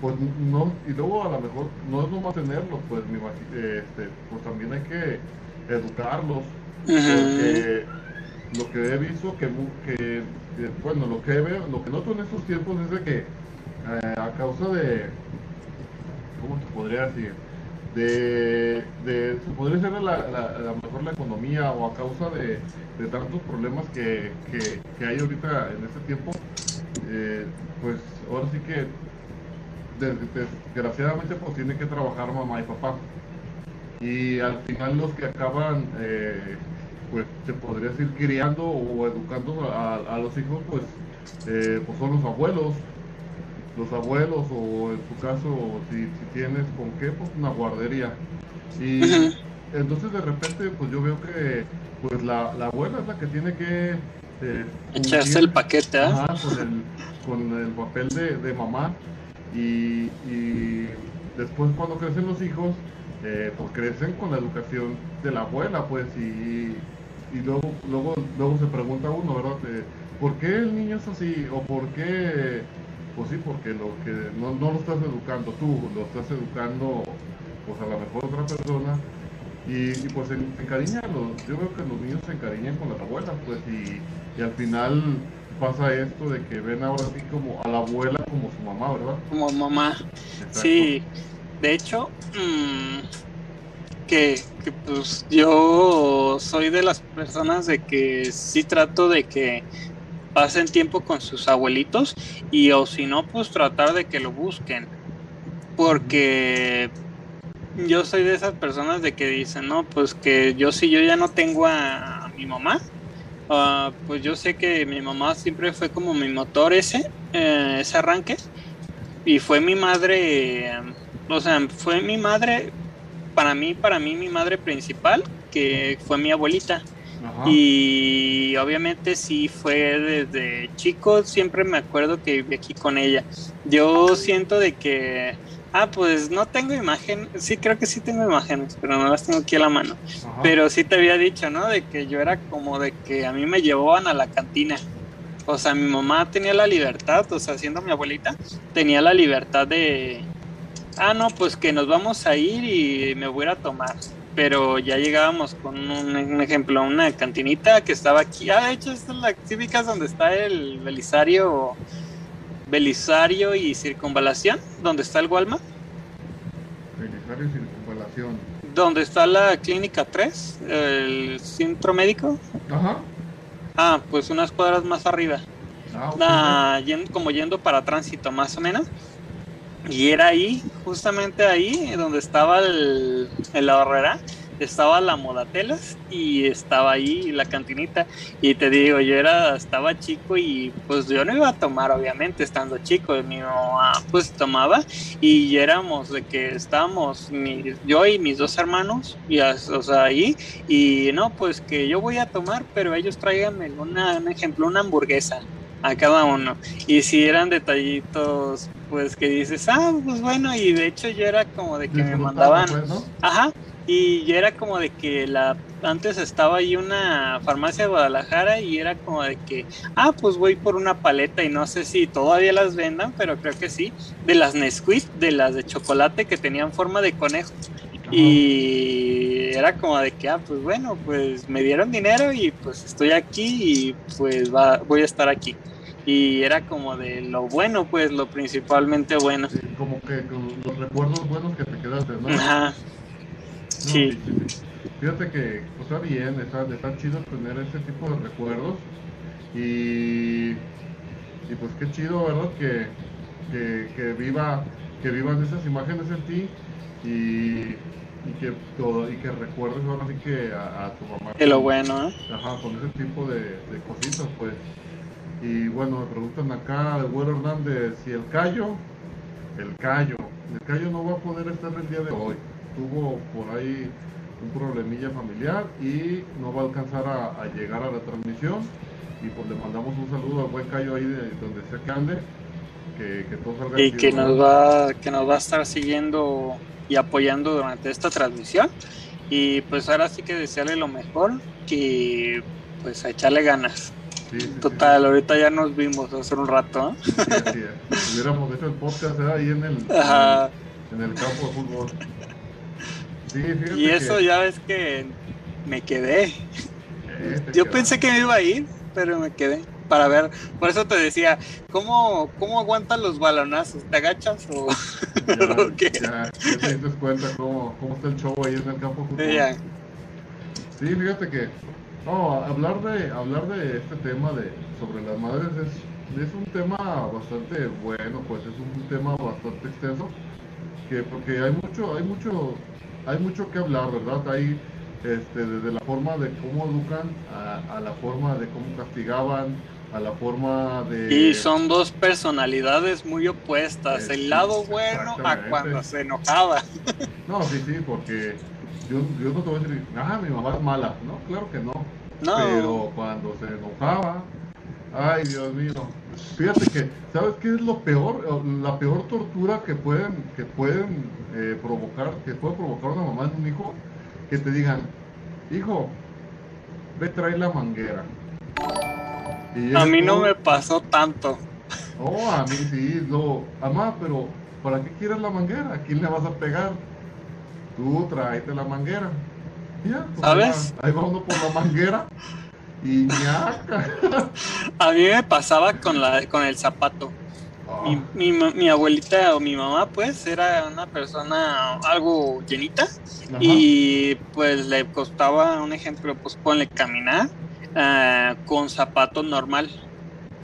pues no, y luego a lo mejor no es nomás tenerlos, pues este, pues también hay que educarlos, Lo que he visto que, que bueno lo que veo lo que noto en estos tiempos es de que eh, a causa de cómo te podría decir de, se podría ser la, la- mejor la economía o a causa de, de tantos problemas que, que, que hay ahorita en este tiempo eh, pues ahora sí que des- desgraciadamente pues tiene que trabajar mamá y papá. Y al final los que acaban eh, pues se podría decir criando o educando a, a los hijos pues eh, pues son los abuelos. Los abuelos o en tu caso si, si tienes con qué pues una guardería. Y entonces de repente pues yo veo que pues la, la abuela es la que tiene que eh, Echarse el paquete. Ajá, con el, con el papel de, de mamá. Y, y después cuando crecen los hijos eh, pues crecen con la educación de la abuela pues y, y luego, luego, luego se pregunta uno, ¿verdad? ¿Por qué el niño es así? ¿O por qué? Pues sí, porque lo que no, no lo estás educando tú, lo estás educando pues a lo mejor otra persona y, y, pues se, encariñan, los- yo veo que los niños se encariñan con las abuelas pues y, y al final pasa esto de que ven ahora sí como a la abuela como su mamá, ¿verdad? Como mamá. Exacto. Sí, de hecho, mm, que, pues yo soy de las personas de que sí trato de que pasen tiempo con sus abuelitos y o si no, pues tratar de que lo busquen. Porque yo soy de esas personas de que dicen, no, pues que yo si yo ya no tengo a, mi mamá, ah, pues yo sé que mi mamá siempre fue como mi motor ese, eh, ese arranque y fue mi madre, o sea, fue mi madre, para mí, para mí mi madre principal, que fue mi abuelita. Ajá. Y obviamente sí fue desde chico, siempre me acuerdo que viví aquí con ella. Yo siento de que, ah, pues no tengo imagen, sí creo que sí tengo imágenes, pero no las tengo aquí a la mano. Ajá. Pero sí te había dicho, ¿no? De que yo era como de que a mí me llevaban a la cantina. O sea, mi mamá tenía la libertad, o sea, siendo mi abuelita, tenía la libertad de, ah, no, pues que nos vamos a ir y me voy a tomar. Pero ya llegábamos con un, un ejemplo, una cantinita que estaba aquí. Ah, de hecho, esta es la típica donde está el Belisario, Belisario y Circunvalación, donde está el Walmart. Belisario y circunvalación. donde está la clínica 3, el centro médico. Ajá. Ah, pues unas cuadras más arriba. Ah, ok. Ah, yendo- como yendo para tránsito más o menos. Y era ahí, justamente ahí, donde estaba el, el la estaba la modatelas y estaba ahí la cantinita. Y te digo, yo era, estaba chico y pues yo no iba a tomar, obviamente, estando chico. Mi mamá pues tomaba y éramos de que estábamos yo y mis dos hermanos, y, o sea, ahí. Y no, pues que yo voy a tomar, pero ellos tráiganme una, un ejemplo, una hamburguesa a cada uno. Y si eran detallitos, pues que dices, ah, pues bueno, y de hecho yo era como de que me mandaban, pues, ¿no? ajá, y yo era como de que la, antes estaba ahí una farmacia de Guadalajara y era como de que, ah, pues voy por una paleta y no sé si todavía las vendan, pero creo que sí, de las Nesquik, de las de chocolate que tenían forma de conejo. Y era como de que, ah, pues bueno, pues me dieron dinero y pues estoy aquí y pues va, voy a estar aquí. Y era como de lo bueno, pues lo principalmente bueno. Sí, como que los recuerdos buenos que te quedaste, ¿no? Ajá. No, Sí. Fíjate que está bien, está, está chido tener ese tipo de recuerdos y, y pues qué chido, ¿verdad? Que, que, que viva, que vivan esas imágenes en ti y, y que todo, y que recuerdes ahora sí que a, a tu mamá. De lo bueno, ¿eh? Ajá, con ese tipo de, de cositas, pues. Y bueno, me preguntan acá de Güero Hernández si el Cayo, el Cayo, el Cayo no va a poder estar el día de hoy. Tuvo por ahí un problemilla familiar y no va a alcanzar a, a llegar a la transmisión. Y pues le mandamos un saludo al buen Cayo ahí de donde sea que ande. Que, que todo salga Y que nos va, que nos va a estar siguiendo y apoyando durante esta transmisión. Y pues ahora sí que desearle lo mejor, que pues a echarle ganas. Sí, sí, sí, Total, ahorita ya nos vimos hace un rato. así es. Hubiéramos hecho el podcast ¿eh? ahí en el, en campo de fútbol. Y eso que, ya ves que me quedé. eh, Yo pensé que me iba a ir, pero me quedé para ver. Por eso te decía, ¿cómo, cómo aguantan los balonazos? ¿Te agachas o Ya, ¿o qué? ya, ya te diste cuenta cómo, cómo está el show ahí en el campo de fútbol. Ya. Sí, fíjate que no, hablar de hablar de este tema de sobre las madres es, es un tema bastante bueno, pues es un tema bastante extenso que porque hay mucho hay mucho hay mucho que hablar, ¿verdad? Hay este, desde la forma de cómo educan a, a la forma de cómo castigaban, a la forma de Y son dos personalidades muy opuestas. El lado bueno a cuando se enojaba. No, sí, sí, porque yo, yo no te voy a decir, ah, mi mamá es mala. No, claro que no. No. Pero cuando se enojaba, ay, Dios mío. Fíjate que, ¿sabes qué es lo peor? La peor tortura que pueden, que pueden eh, provocar, que puede provocar una mamá en un hijo, que te digan, hijo, ve trae la manguera. Y A mí no todo- me pasó tanto. Oh, a mí sí, no. Mamá, pero ¿para qué quieres la manguera? ¿A quién le vas a pegar? Tú tráete la manguera. Ya, pues ahí ¿Sabes? va- Ahí va uno por la manguera y. A mí me pasaba con, la, con el zapato. Ah, Mi, mi, abuelita o mi mamá, pues, era una persona algo llenita. ajá. Y pues le costaba, un ejemplo, pues ponle caminar ah, con zapato normal.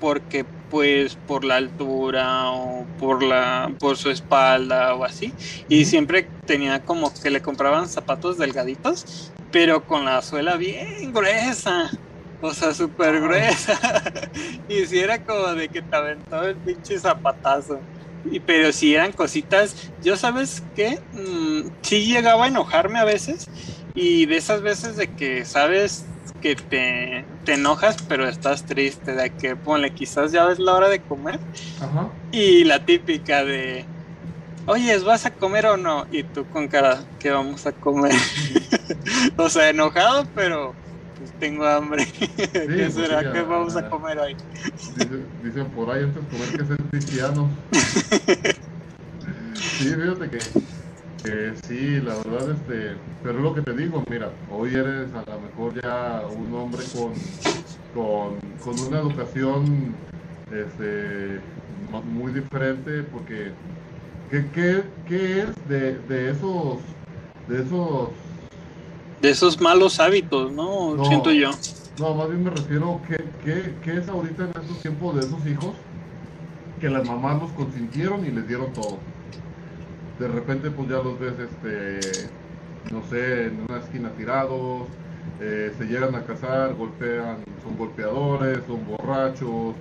Porque pues por la altura o por la por su espalda o así. Y siempre tenía como que le compraban zapatos delgaditos, pero con la suela bien gruesa. O sea, súper gruesa. y si era como de que te aventaba el pinche zapatazo. Y, pero si eran cositas, yo sabes qué, Mm, sí llegaba a enojarme a veces y de esas veces de que sabes que te, te enojas pero estás triste, de que ponle quizás ya ves la hora de comer Ajá. y la típica de, oye, ¿vas a comer o no? Y tú con cara, ¿qué vamos a comer? o sea, enojado pero pues tengo hambre. ¿Qué pues será que ah, vamos a comer hoy? Dice- dicen por ahí antes comer que ser cristiano. Sí, fíjate que, que sí, la verdad, este, pero es lo que te digo, mira, hoy eres a lo mejor ya un hombre con, con, con una educación este, muy diferente, porque ¿qué, qué, qué es de, de esos de esos... De esos malos hábitos, ¿no? Siento yo. No, más bien me refiero que, que, es ahorita en estos tiempos de esos hijos que las mamás los consintieron y les dieron todo. De repente pues ya los ves, este, no sé, en una esquina tirados, eh, se llegan a casar, golpean, son golpeadores, son borrachos,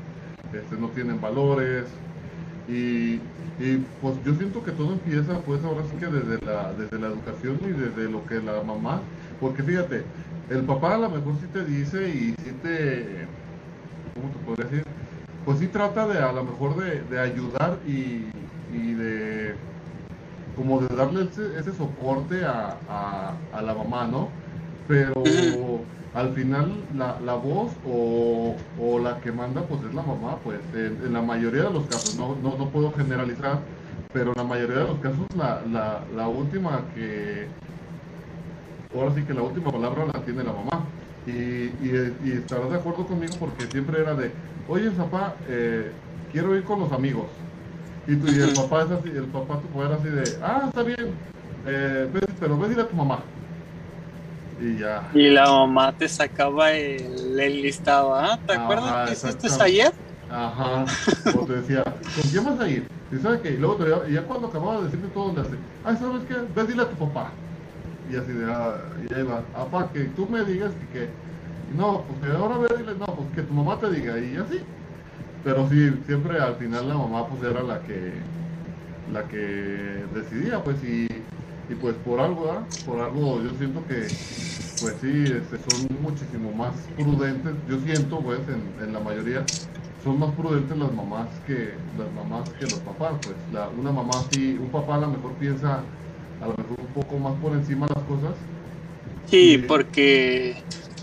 este, no tienen valores. Y, pues yo siento que todo empieza pues ahora sí que desde la, desde la educación y desde lo que la mamá, porque fíjate, el papá a lo mejor sí te dice y sí te, ¿cómo te podría decir? Pues sí trata de a lo mejor de, ayudar y, de como de darle ese, soporte a, a, la mamá, ¿no? Pero al final la, la voz o, o, la que manda pues es la mamá, pues en, la mayoría de los casos, no, no, no, puedo generalizar, pero en la mayoría de los casos la, la, la última que, ahora sí que la última palabra la tiene la mamá. Y, y, estarás de acuerdo conmigo porque siempre era de, oye papá, eh, quiero ir con los amigos. Y, tú, y el papá es así, el papá tu era así de, ah, está bien, eh, pero ve a a tu mamá. Y ya. Y la mamá te sacaba el, el listado, ¿ah? ¿Te acuerdas que hiciste ayer? Ajá, o te decía, ¿con quién vas a ir? Y sabes que, y luego te, ya cuando acababa de decirte todo, le hace, ah, ¿sabes qué? Ve dile a tu papá. Y así de, ah, y ahí va, apa, que tú me digas que, que no, pues que ahora ve, dile, no, pues que tu mamá te diga, y así. Pero sí, siempre al final la mamá pues era la que, la que decidía, pues, y y pues por algo, por algo yo siento que pues sí, este, son muchísimo más prudentes, yo siento pues en, la mayoría son más prudentes las mamás que las mamás que los papás, pues. La, una mamá sí, un papá a lo mejor piensa a lo mejor un poco más por encima las cosas. Sí, porque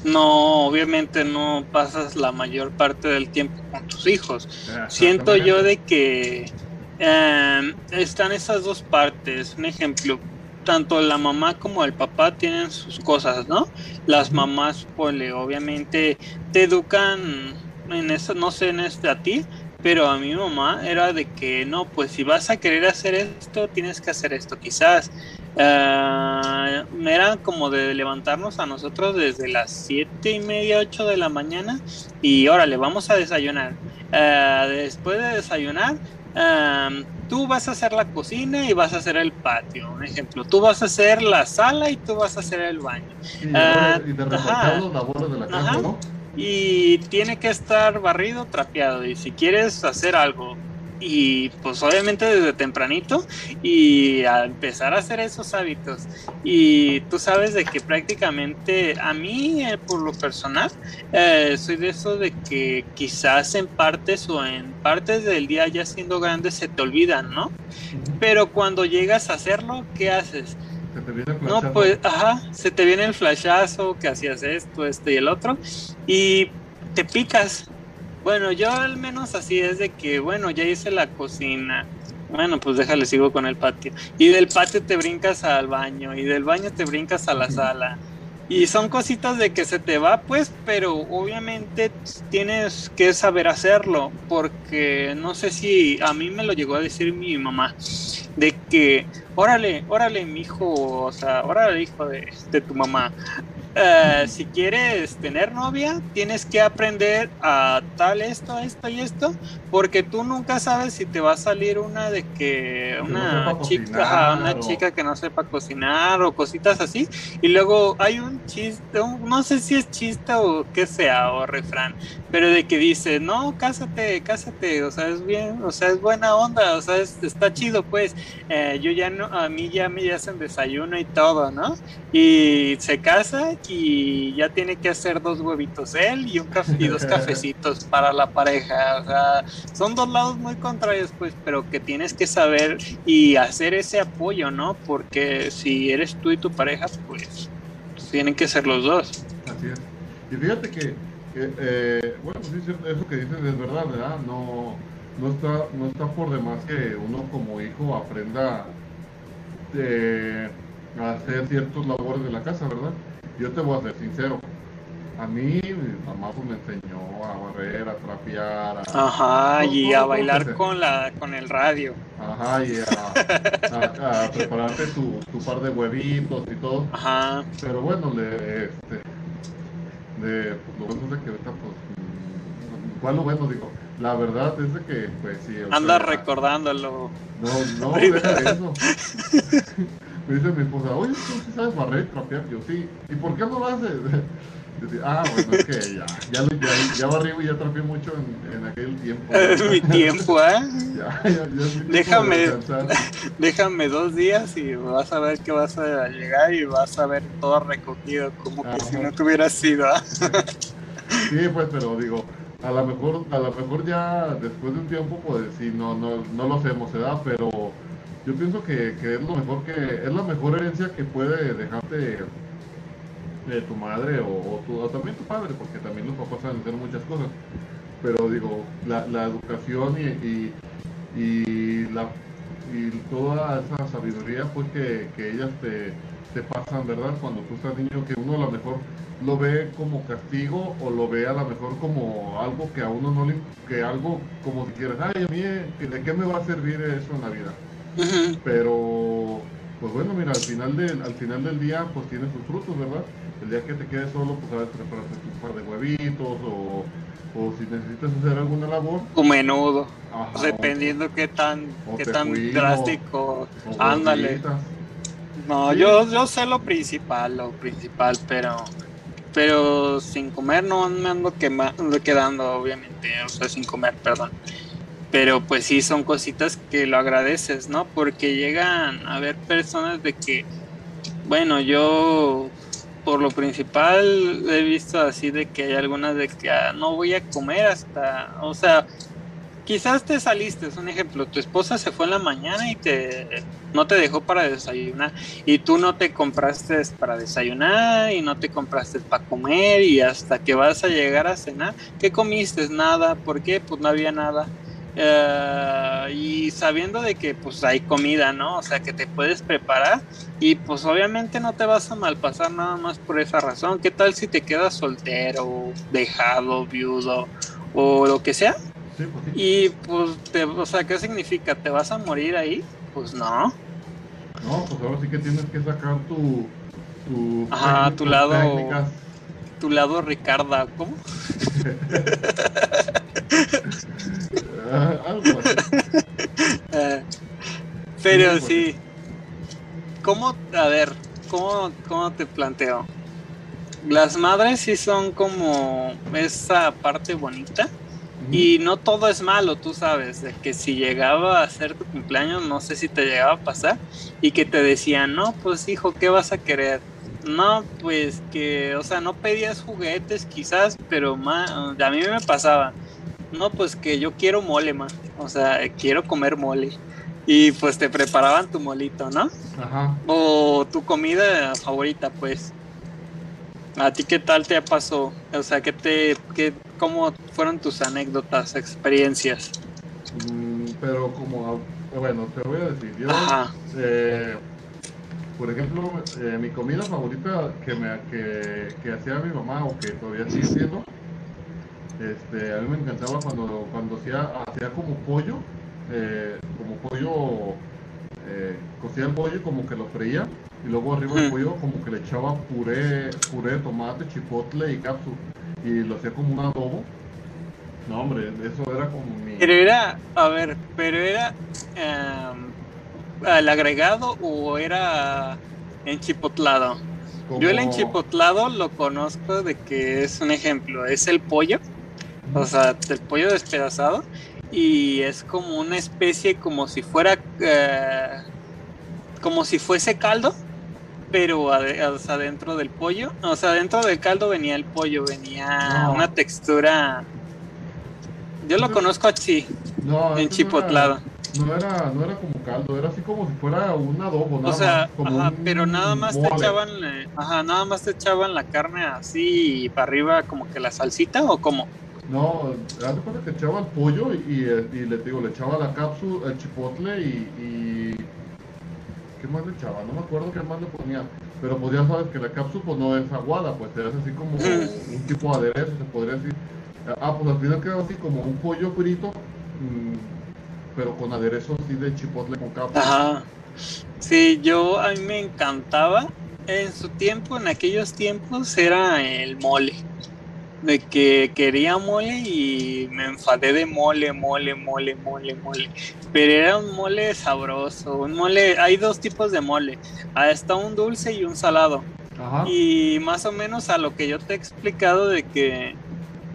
no, obviamente no pasas la mayor parte del tiempo con tus hijos. Siento yo de que eh, están esas dos partes. Un ejemplo, tanto la mamá como el papá tienen sus cosas, ¿no? Las mamás, pues, obviamente te educan en eso, no sé en este a ti, pero a mi mamá era de que no, pues si vas a querer hacer esto, tienes que hacer esto, quizás. Uh, era como de levantarnos a nosotros desde las siete y media, ocho de la mañana y órale, vamos a desayunar. Ah, después de desayunar, tú vas a hacer la cocina y vas a hacer el patio, un ejemplo. Tú vas a hacer la sala y tú vas a hacer el baño. Y, de la casa, ¿no? Y tiene que estar barrido, trapeado. Y si quieres hacer algo y pues obviamente desde tempranito y a empezar a hacer esos hábitos y tú sabes de que prácticamente a mí eh, por lo personal eh, soy de eso de que quizás en partes o en partes del día ya siendo grande se te olvidan, ¿no? Pero cuando llegas a hacerlo, ¿qué haces? Se te viene el no, pues, ajá, se te viene el flashazo que hacías esto, este y el otro, y te picas, bueno, yo al menos así es de que, bueno, ya hice la cocina. Bueno, pues déjale, sigo con el patio. Y del patio te brincas al baño, y del baño te brincas a la sala. Y son cositas de que se te va, pues, pero obviamente tienes que saber hacerlo, porque no sé si a mí me lo llegó a decir mi mamá, de que, órale, órale, mi hijo, o sea, órale, hijo de, de tu mamá, eh, si quieres tener novia, tienes que aprender a tal esto, esto y esto, porque tú nunca sabes si te va a salir una de que una chica, una chica que no sepa cocinar o cositas así. Y luego hay un chiste, no sé si es chiste o qué sea o refrán, pero de que dice, no, cásate, cásate, o sea, es bien, o sea, es buena onda, o sea, está chido, pues. Eh, yo ya no, a mí ya me hacen desayuno y todo, ¿no? Y se casa y ya tiene que hacer dos huevitos él y un café y dos cafecitos para la pareja. O sea, son dos lados muy contrarios, pues, pero que tienes que saber y hacer ese apoyo, ¿no? Porque si eres tú y tu pareja, pues tienen que ser los dos. Así es. Y fíjate que, eh, bueno, sí, eso que dices es verdad, ¿verdad? No, no, está, no está por demás que uno como hijo aprenda eh, a hacer ciertos labores de la casa, ¿verdad? Yo te voy a ser sincero. a mí mi mamá pues me enseñó a barrer, a trapear, a, Ajá, y a bailar con la con el radio. ajá, y a, a- a prepararte tu, tu par de huevitos y todo. Ajá. Pero bueno, le, este, de, pues, lo bueno es de que ahorita, pues, mm, ¿cuál lo bueno? Digo, la verdad es de que, pues sí. Anda sea, recordándolo. No, no, deja de eso. Me dice mi esposa, oye, tú sí sabes barrer y trapear. Yo, sí. ¿Y por qué no lo haces? Ah, bueno, es que ya, ya, ya, ya barrí y ya trapeé mucho en, en aquel tiempo. Mi tiempo, ¿eh? Ya, ya, ya es mi tiempo de Déjame-. Déjame dos días y vas a ver que vas a llegar y vas a ver todo recogido como que si no tuviera sido. ¿ah? Sí, pues, pero digo, a lo mejor, a lo mejor ya después de un tiempo, pues sí, no, no, no lo hacemos, ¿verdad? Pero yo pienso que, que es lo mejor que, es la mejor herencia que puede dejarte de tu madre o, tu- también tu padre, porque también los papás saben hacer muchas cosas. Pero digo, la, la educación y, y, la y toda esa sabiduría pues que, que ellas te, te pasan, ¿verdad? Cuando tú estás niño, que uno a lo mejor lo ve como castigo o lo ve a lo mejor como algo que a uno no le, que algo como si quieras, ay, a mí, eh, ¿de qué me va a servir eso en la vida? Pero, pues bueno, mira, al final, del, al final del día, pues tiene sus frutos, ¿verdad? El día que te quedes solo, pues sabes prepararte tu par de huevitos o, o si necesitas hacer alguna labor, O menudo, ajá, dependiendo qué tan, o qué tan cuido, drástico. o- o Ándale. No, Sí. yo, yo sé lo principal, lo principal, pero pero sin comer no me ando quema- quedando, obviamente, o sea, sin comer, perdón. Pero pues sí son cositas que lo agradeces, ¿no? Porque llegan a ver personas de que, bueno, yo por lo principal he visto así de que hay algunas de que ah, no voy a comer hasta, o sea, quizás te saliste, es un ejemplo, tu esposa se fue en la mañana y te no te dejó para desayunar y tú no te compraste para desayunar y no te compraste para comer y hasta que vas a llegar a cenar, ¿qué comiste? Nada, ¿por qué? Pues no había nada. Eh, y sabiendo de que pues hay comida, ¿no? O sea, que te puedes preparar y pues obviamente no te vas a malpasar nada más por esa razón. ¿Qué tal si te quedas soltero, dejado, viudo o lo que sea? Sí, pues sí. Y pues, te, o sea, ¿qué significa? ¿Te vas a morir ahí? Pues no. No, pues ahora sí que tienes que sacar tu... tu Ajá, tu lado- técnicas. Tu lado Ricarda, ¿cómo? Ah. Eh, pero Sí. ¿Cómo, a ver, cómo, cómo te planteo? Las madres sí son como esa parte bonita y no todo es malo, tú sabes, de que si llegaba a ser tu cumpleaños, no sé si te llegaba a pasar, y que te decían, no, pues hijo, ¿qué vas a querer? No, pues que, o sea, no pedías juguetes quizás, pero ma- a mí me pasaba, no, pues que yo quiero mole, ma, o sea, quiero comer mole. Y pues te preparaban tu molito, ¿no? Ajá. O tu comida favorita, pues. ¿A ti qué tal te pasó? O sea, ¿qué te, qué, ¿cómo fueron tus anécdotas, experiencias? Mm, pero como, bueno, te voy a decir, yo, Ajá. eh, por ejemplo, eh, mi comida favorita que, me, que, que hacía mi mamá o que todavía sigue siendo, este, a mí me encantaba cuando, cuando hacía, hacía como pollo, eh, como pollo, eh, cocía el pollo y como que lo freía, y luego arriba del Mm. pollo como que le echaba puré, puré de tomate, chipotle y cápsula, y lo hacía como un adobo. No, hombre, eso era como mi... Pero era, a ver, pero era em, el agregado o era enchipotlado. Yo el enchipotlado lo conozco de que es un ejemplo, es el pollo, o sea, el pollo despedazado y es como una especie como si fuera eh, como si fuese caldo, pero ade- o sea, dentro del pollo, o sea, dentro del caldo venía el pollo, venía No. una textura yo lo conozco así, No, ese enchipotlado. No era, no era, no era como caldo, era así como si fuera un adobo, nada O sea, más, como ajá, un pero nada más te echaban, eh, ajá, nada más te echaban la carne así y para arriba como que la salsita o como. No, haz cuenta que echaba el pollo y, y, eh, y le digo, le echaba la cápsula, el chipotle y, ¿qué más le echaba? No me acuerdo qué más le ponía. Pero pues ya sabes que la cápsula pues no es aguada, pues es así como un tipo de aderezo, se podría decir. Ah, pues al final queda así como un pollo frito, mm, pero con aderezo así de chipotle con cápsula. Ajá. Sí, yo a mí me encantaba. En su tiempo, en aquellos tiempos, era el mole. De que quería mole y me enfadé de mole, mole, mole, mole, mole. Pero era un mole sabroso. Un mole, hay dos tipos de mole. Está un dulce y un salado. Ajá. Y más o menos a lo que yo te he explicado de que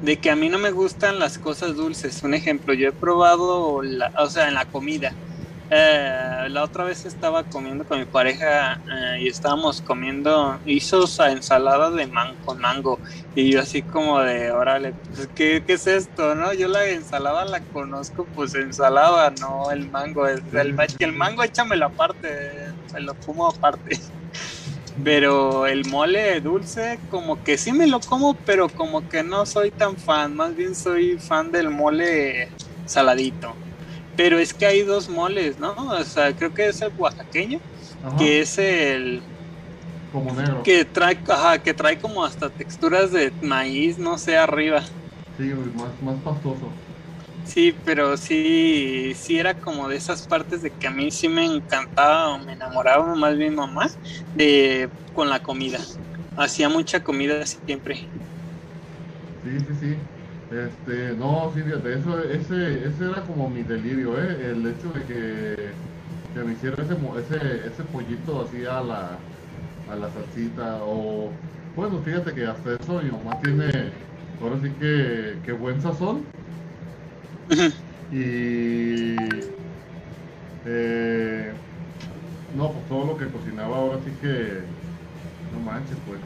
de que a mí no me gustan las cosas dulces. Un ejemplo, yo he probado, la, o sea, en la comida. Eh, la otra vez estaba comiendo con mi pareja eh, y estábamos comiendo, hizo ensalada de man con mango y yo así como de, órale, pues, ¿qué, ¿qué es esto? no Yo la ensalada la conozco, pues ensalada, no el mango. El, mango échamelo aparte, se lo fumo aparte. Pero el mole dulce, como que sí me lo como, pero como que no soy tan fan. Más bien soy fan del mole saladito. Pero es que hay dos moles, ¿no? O sea, creo que es el oaxaqueño, Ajá. que es el Como negro. que trae, ajá, que trae como hasta texturas de maíz, no sé, arriba. Sí, más, más pastoso. Sí, pero sí, sí era como de esas partes de que a mí sí me encantaba o me enamoraba más bien mamá de con la comida. Hacía mucha comida siempre. Sí, sí, sí. Este, no, sí, fíjate, eso, ese, ese era como mi delirio, ¿eh? El hecho de que, que me hiciera ese, ese, ese pollito así a la, a la salsita, o, bueno, fíjate que hasta eso mi mamá tiene, ahora sí que, que buen sazón, y, eh, no, pues todo lo que cocinaba ahora sí que, no manches, pues.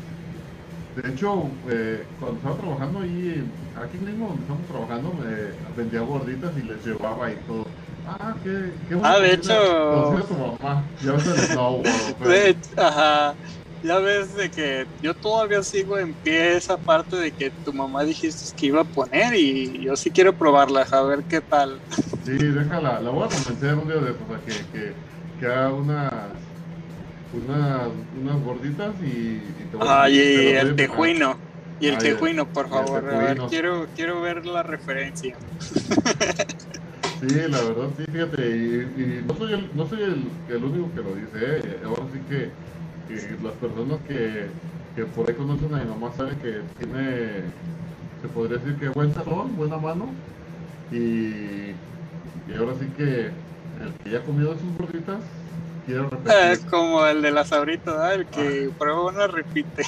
De hecho, eh, cuando estaba trabajando ahí, aquí mismo donde estamos trabajando, me vendía gorditas y les llevaba y todo. Ah, qué, qué Ah, de hecho- cocina tu mamá. Ya ves el snowboard, pero- De hecho, ajá. Ya ves de que yo todavía sigo en pie esa parte de que tu mamá dijiste que iba a poner y yo sí quiero probarla, a ver qué tal. Sí, déjala, la voy a convencer un día de a que, que, que haga unas, unas, unas gorditas y, y te voy a- Ajá, y el tejuino. Y el Ah, tejuino, por favor. A ver, quiero, quiero ver la referencia. Sí, la verdad, sí, fíjate, y, y no soy, el, no soy el, el único que lo dice, ¿eh? ahora sí que, que las personas que, que por ahí conocen a mi mamá saben que tiene, se podría decir que buen sazón, buena mano, y, y ahora sí que el que ya ha comido sus gorditas, quiere Ah, repetir. como el de las ¿verdad? el que prueba una repite.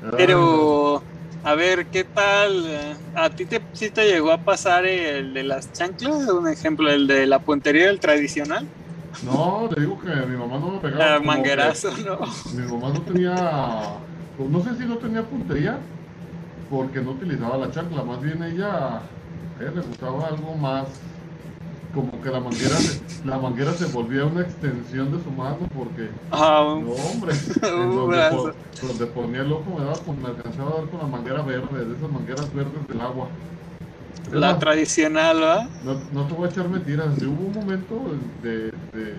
Ay, Pero, a ver, ¿qué tal? ¿A ti te, sí te llegó a pasar el de las chanclas? Un ejemplo, el de la puntería del tradicional. No, te digo que mi mamá no me pegaba. Ah, que- manguerazo, ¿no? Mi mamá no tenía, pues, no sé si no tenía puntería, porque no utilizaba la chancla, más bien ella, a ella le gustaba algo más, como que la manguera, se- la manguera se volvía una extensión de su mano, porque, Ah, no hombre, donde, ponía el ojo me daba con, me alcanzaba a dar con la manguera verde, de esas mangueras verdes del agua. La tradicional, ¿verdad? no, no te voy a echar mentiras. hubo un momento de, de-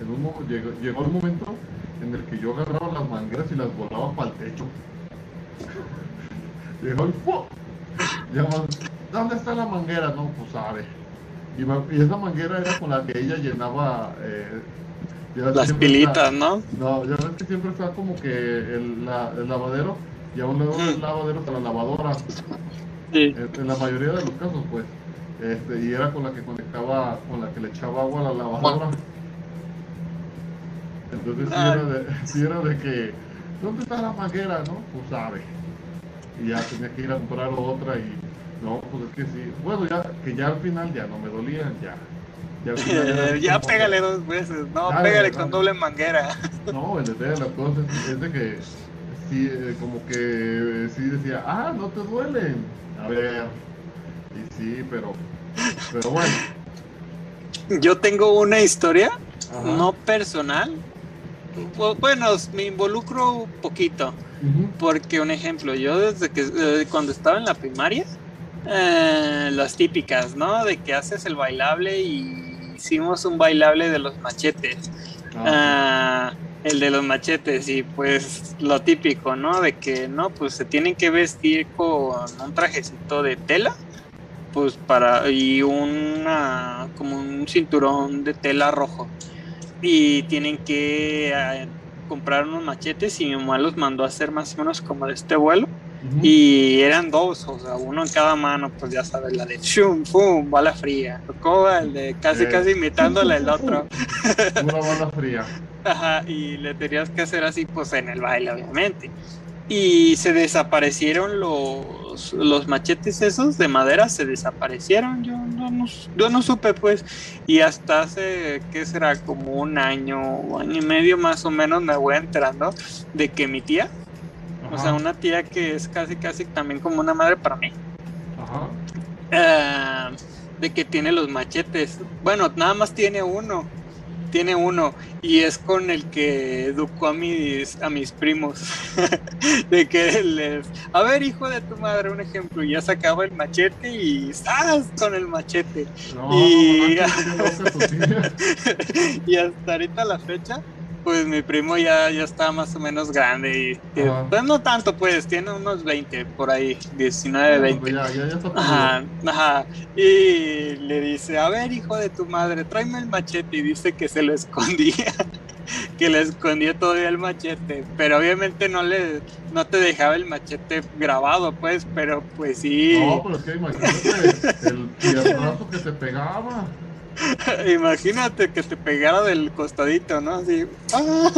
en un llegó, llegó el momento en el que yo agarraba las mangueras y las volaba para el techo. Llegó el ¡fu! Ya ¿Dónde está la manguera? No, pues sabe. Y, ma- y esa manguera era con la que ella llenaba eh, Las pilitas, está- ¿no? no, ya ves que siempre está como que el, la- el lavadero y a un lado del lavadero está la lavadora. Sí. En, en la mayoría de los casos, pues. Este, y era con la que conectaba, con la que le echaba agua a la lavadora. Entonces sí Ah. era, de, sí era de que, ¿dónde está la manguera? No, pues sabe. Y ya tenía que ir a comprar otra y, no, pues es que sí. Bueno, ya, que ya al final ya no me dolían, ya. Ya, al final pégale dos veces, no, Dale, pégale dale. con doble manguera. no, el detalle de las cosas es, de que sí, eh, como que eh, sí decía, ah, no te duelen. A ver. Y sí, pero, pero bueno. Yo tengo una historia, Ajá. no personal. Bu- Bueno, me involucro un poquito. Porque, un ejemplo, yo desde que eh, cuando estaba en la primaria, eh, las típicas, ¿no? De que haces el bailable y hicimos un bailable de los machetes. Ah, Ah, el de los machetes y pues lo típico, ¿no? De que no, pues se tienen que vestir con un trajecito de tela, pues para y una como un cinturón de tela rojo y tienen que ah, comprar unos machetes y mi mamá los mandó a hacer más o menos como de este vuelo ujú. y eran dos, o sea, uno en cada mano, pues ya sabes, la de shum, pum, bala fría, como el de casi Eh. casi imitándola el otro. Una bala fría. Ajá, y le tenías que hacer así, pues en el baile, obviamente. Y se desaparecieron los, los machetes esos de madera, se desaparecieron. Yo no, no- yo no supe, pues. Y hasta hace, ¿qué será? Como un año, año y medio más o menos, me voy enterando de que mi tía, o sea, una tía que es casi, casi también como una madre para mí, Ajá. ah, de que tiene los machetes. Bueno, nada más tiene uno. Tiene uno. Y es con el que educó a mis, a mis primos. de que les. A ver, hijo de tu madre, un ejemplo. Y ya sacaba el machete y ¡zas! con el machete. No, Y- no, tía. y hasta ahorita la fecha. Pues mi primo ya, ya está más o menos grande y, pues no tanto pues, tiene unos 20 por ahí, 19, 20. Ya, ya, ya está Ajá, ajá. Y le dice, a ver, hijo de tu madre, tráeme el machete. Y dice que se lo escondía, que le escondía todavía el machete. Pero obviamente no le, no te dejaba el machete grabado, pues, pero pues sí. No, pero es que imagínate el piernazo que te pegaba. Imagínate que te pegara del costadito, ¿no? Así. ¡ah!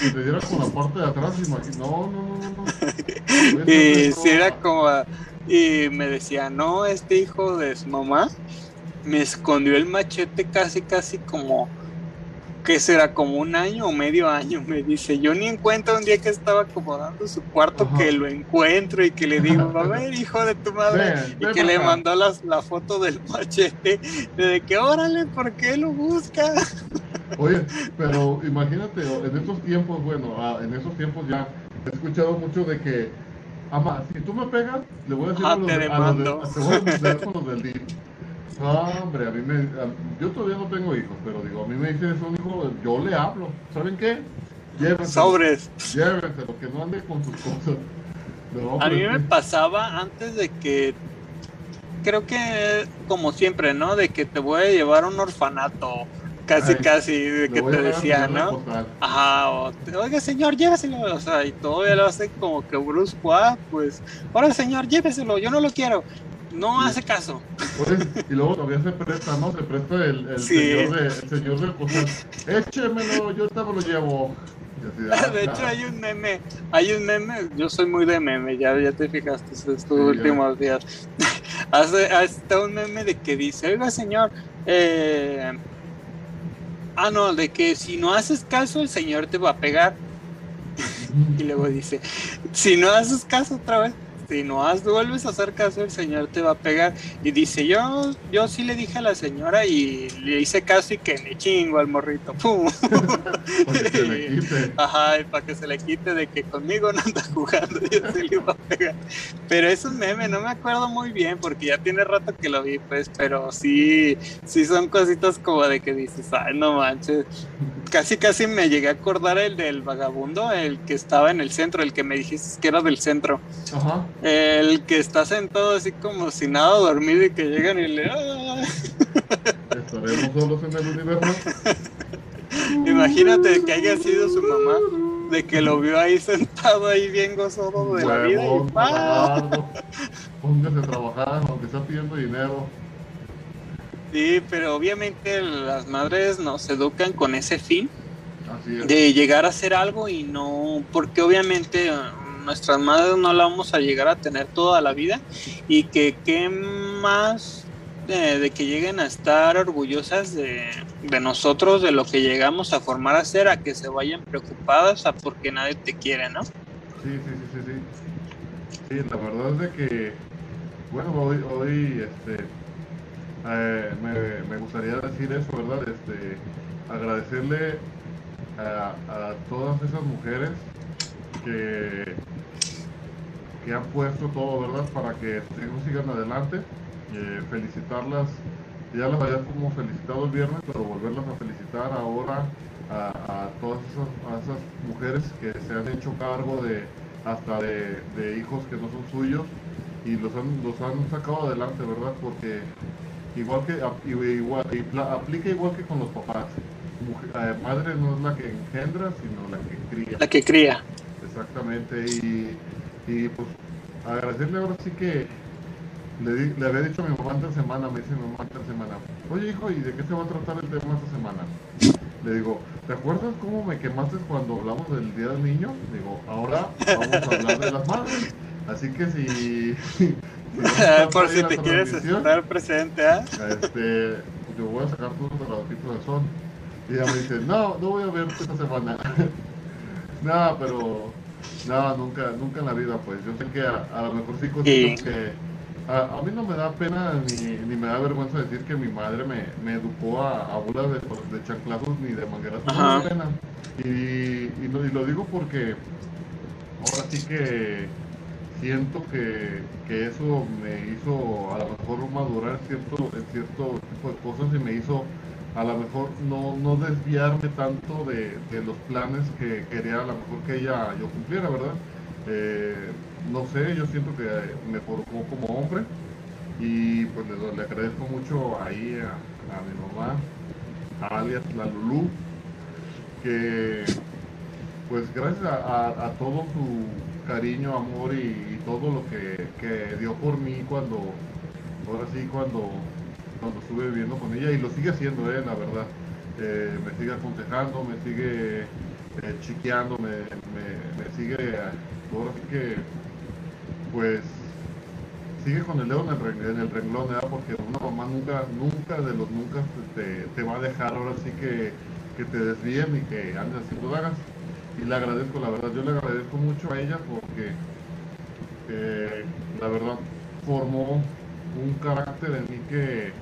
Que te diera con la parte de atrás. imagi- No, no, no, no. no. Y si era como. Y me decía, no, este hijo de su mamá me escondió el machete casi, casi como. ¿Qué será? Como un año o medio año, me dice. Yo ni encuentro un día que estaba acomodando su cuarto Ajá. que lo encuentro y que le digo, a ver, hijo de tu madre. Ven, y ven que le mandó las- la foto del machete. De que, órale, ¿por qué lo busca? Oye, pero imagínate, en estos tiempos, bueno, ah, en esos tiempos ya he escuchado mucho de que, ama, si tú me pegas, le voy a decir Ah, a los, te de- a los de- a los del DIF. No, hombre, a mí me, a- yo todavía no tengo hijos, pero digo, a mí me dicen, es un hijo, yo le hablo, ¿saben qué? Llévenselo, Sobres. llévenselo, que no ande con sus cosas. No, A mí me pasaba antes de que, creo que como siempre, ¿no? De que te voy a llevar a un orfanato, casi, Ay, casi, de que te decía, ¿no? Ajá, o, te- oiga señor, lléveselo, o sea, y todavía lo hace como que brusco, ah, pues, ahora señor, lléveselo, yo no lo quiero. No hace caso. Y luego todavía se presta, ¿no? Se presta el, el Sí. señor, de, el señor del costal. Échemelo, yo ahorita me lo llevo. Así, ah, De hecho, hay un meme, hay un meme, yo soy muy de meme, ya, ya te fijaste estos últimos días. Hace, hasta un meme de que dice, oiga señor, eh... ah no, de que si no haces caso el señor te va a pegar. Y luego dice, si no haces caso otra vez, si no has, vuelves a hacer caso, el señor te va a pegar. Y dice, yo, yo sí le dije a la señora y le hice caso y que me chingo al morrito. ¡Pum! Porque se le quite. Ajá, y para que se le quite de que conmigo no anda jugando, yo sí le iba a pegar. Pero es un meme, no me acuerdo muy bien porque ya tiene rato que lo vi, pues, pero sí, sí son cositas como de que dices, ay, no manches. Casi, casi me llegué a acordar el del vagabundo, el que estaba en el centro, el que me dijiste que era del centro. Ajá. El que está sentado así como si nada dormido y que llegan y le... "Ah". Estaremos solos en el universo. Imagínate que haya sido su mamá, de que lo vio ahí sentado ahí bien gozoso de la vida. Póngase a trabajar, aunque está pidiendo dinero. Sí, pero obviamente las madres nos educan con ese fin de llegar a hacer algo y no, porque obviamente nuestras madres no la vamos a llegar a tener toda la vida y que qué más de que lleguen a estar orgullosas de, de nosotros, de lo que llegamos a formar a ser, a que se vayan preocupadas a porque nadie te quiere, ¿no? Sí, sí, sí, sí, sí. Sí, la verdad es de que, bueno, hoy, hoy este, eh, me, me gustaría decir eso, ¿verdad? Este, agradecerle a, a todas esas mujeres que, que han puesto todo, ¿verdad? Para que sigan adelante. Eh, felicitarlas ya las había como felicitado el viernes, pero volverlas a felicitar ahora a, todas esas, mujeres que se han hecho cargo de hasta de, hijos que no son suyos y los han, los han sacado adelante, ¿verdad? Porque igual que igual, aplica igual que con los papás. Eh, madre no es la que engendra, sino la que cría. La que cría. Exactamente. Y, y pues agradecerle ahora sí que le, le había dicho a mi mamá esta semana, me dice mi mamá esta semana, oye hijo, ¿y de qué se va a tratar el tema esta semana? Le digo, ¿te acuerdas cómo me quemaste cuando hablamos del Día del Niño? Digo, ahora vamos a hablar de las madres. Así que si... Por si te quieres estar presente, ¿ah? Este, yo voy a sacar todos los trabajitos de son. Y ella me dice, no, no voy a ver esta semana. no, pero... No, nunca, nunca en la vida, pues. Yo sé que a, lo mejor sí cosas que a, mí no me da pena ni, ni, me da vergüenza decir que mi madre me, me educó a, a bolas de, de chanclazos ni de mangueras. No me da pena. Y, y, lo, y, lo, digo porque ahora sí que siento que, que, eso me hizo a lo mejor madurar cierto, en cierto tipo de cosas y me hizo a lo mejor no, no desviarme tanto de, de los planes que quería a lo mejor que ella yo cumpliera, ¿verdad? Eh, no sé, yo siento que me formó como hombre y pues le, agradezco mucho ahí a, mi mamá, a alias la Lulú, que pues gracias a, todo su cariño, amor y, todo lo que, dio por mí cuando, ahora sí, cuando, cuando estuve viviendo con ella y lo sigue haciendo, eh, la verdad. Eh, me sigue aconsejando, me sigue eh, chiqueando, me, me, sigue, ahora sí que pues sigue con el dedo en el, renglón, porque una mamá nunca, nunca de los nunca te, va a dejar ahora sí que, te desvíen y que andes haciendo dagas. Y le agradezco, la verdad, yo le agradezco mucho a ella porque eh, la verdad formó un carácter en mí que,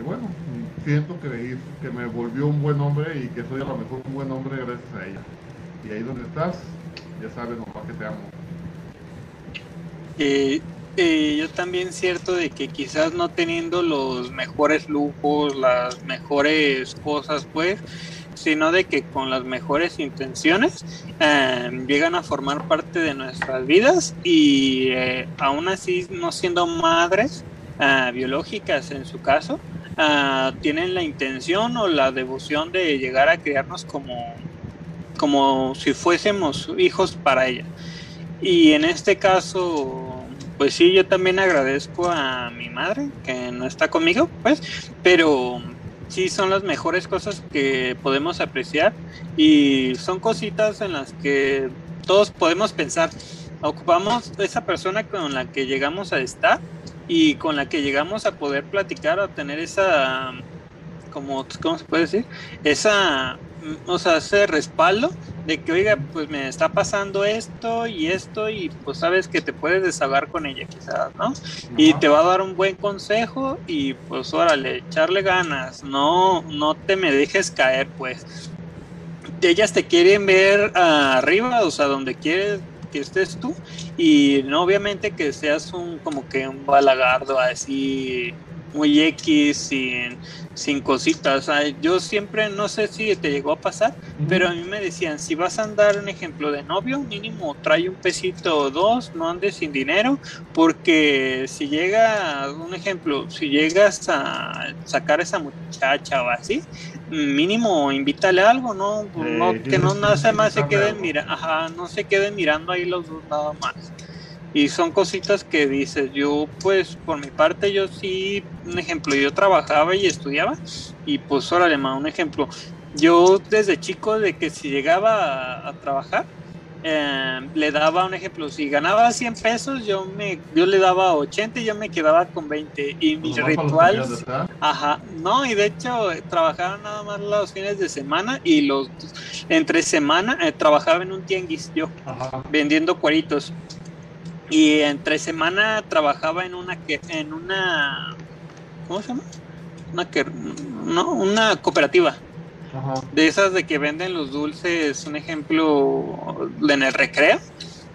bueno, siento que, que me volvió un buen hombre y que soy a lo mejor un buen hombre gracias a ella. Y ahí donde estás, ya sabes, mamá, que te amo. Eh, eh, yo también cierto de que quizás no teniendo los mejores lujos, las mejores cosas, pues, sino de que con las mejores intenciones em, llegan a formar parte de nuestras vidas y eh, aún así no siendo madres ah, biológicas en su caso, ah, tienen la intención o la devoción de llegar a criarnos como, como si fuésemos hijos para ella. Y en este caso, pues sí, yo también agradezco a mi madre que no está conmigo, pues, pero sí son las mejores cosas que podemos apreciar y son cositas en las que todos podemos pensar. Ocupamos esa persona con la que llegamos a estar y con la que llegamos a poder platicar, a tener esa, como, ¿cómo se puede decir? Esa o sea, ese respaldo de que, oiga, pues me está pasando esto y esto y pues sabes que te puedes desahogar con ella quizás, ¿no? Y te va a dar un buen consejo y pues órale, echarle ganas, no, no te me dejes caer, pues. Ellas te quieren ver arriba, o sea, donde quieres que estés tú y no obviamente que seas un como que un balagardo así muy X, sin, sin cositas. yo siempre, no sé si te llegó a pasar, pero a mí me decían, si vas a andar un ejemplo de novio, mínimo trae un pesito o dos, no andes sin dinero, porque si llega, un ejemplo, si llegas a sacar a esa muchacha o así, mínimo invítale algo, ¿no? no que no nada más se queden mira, ajá, no se queden mirando ahí los dos nada más. Y son cositas que dices, yo pues por mi parte yo sí, un ejemplo, yo trabajaba y estudiaba y pues órale, ma, un ejemplo, yo desde chico de que si llegaba a, trabajar, eh, le daba un ejemplo, si ganaba 100 pesos, yo me yo le daba 80 y yo me quedaba con 20. Y mi ritual, ajá, no, y de hecho trabajaba nada más los fines de semana y los entre semana eh, trabajaba en un tianguis yo, vendiendo cueritos y entre semana trabajaba en una que en una ¿cómo se llama? Una que no, una cooperativa. De esas de que venden los dulces, un ejemplo en el recreo.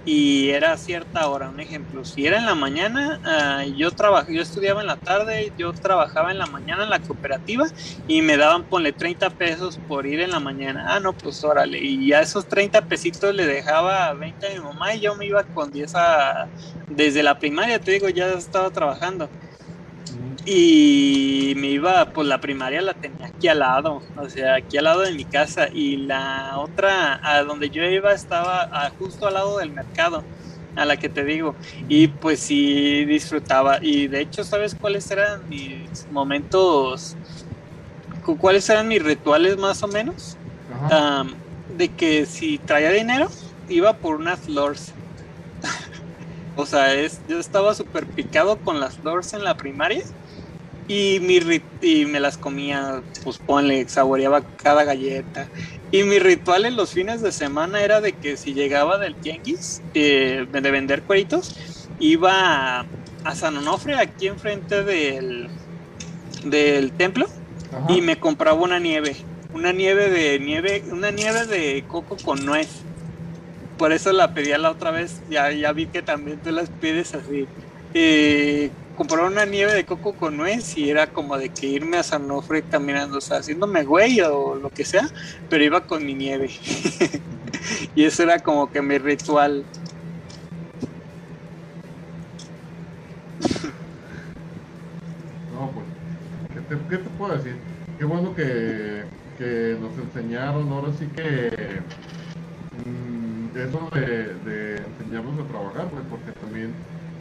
y era a cierta hora. Un ejemplo, si era en la mañana, ah, yo trabajaba, yo estudiaba en la tarde, yo trabajaba en la mañana en la cooperativa y me daban, ponle 30 pesos por ir en la mañana. Ah, no, pues órale. Y a esos 30 pesitos le dejaba 20 a mi mamá y yo me iba con 10 a, desde la primaria, te digo, ya estaba trabajando y me iba, pues la primaria la tenía aquí al lado, o sea, aquí al lado de mi casa y la otra a donde yo iba estaba justo al lado del mercado, a la que te digo, y pues sí disfrutaba y de hecho, ¿sabes cuáles eran mis momentos, cuáles eran mis rituales más o menos? de que si traía dinero, iba por unas flores. o sea, es, yo estaba súper picado con las flores en la primaria y, mi y me las comía, pues ponle, saboreaba cada galleta. Y mi ritual en los fines de semana era de que si llegaba del tianguis eh, de vender cueritos, iba a, San Onofre, aquí enfrente del, del templo, y me compraba una nieve. Una nieve de nieve, una nieve de coco con nuez. Por eso la pedía la otra vez. Ya, ya vi que también tú las pides así. Eh, comprar una nieve de coco con nuez y era como de que irme a San Onofre caminando, o sea, haciéndome güey o lo que sea, pero iba con mi nieve. y eso era como que mi ritual. no, pues, ¿qué te, ¿qué te, puedo decir? Qué bueno que, que nos enseñaron, ahora sí que mm, eso de, de enseñarnos a trabajar, pues, porque también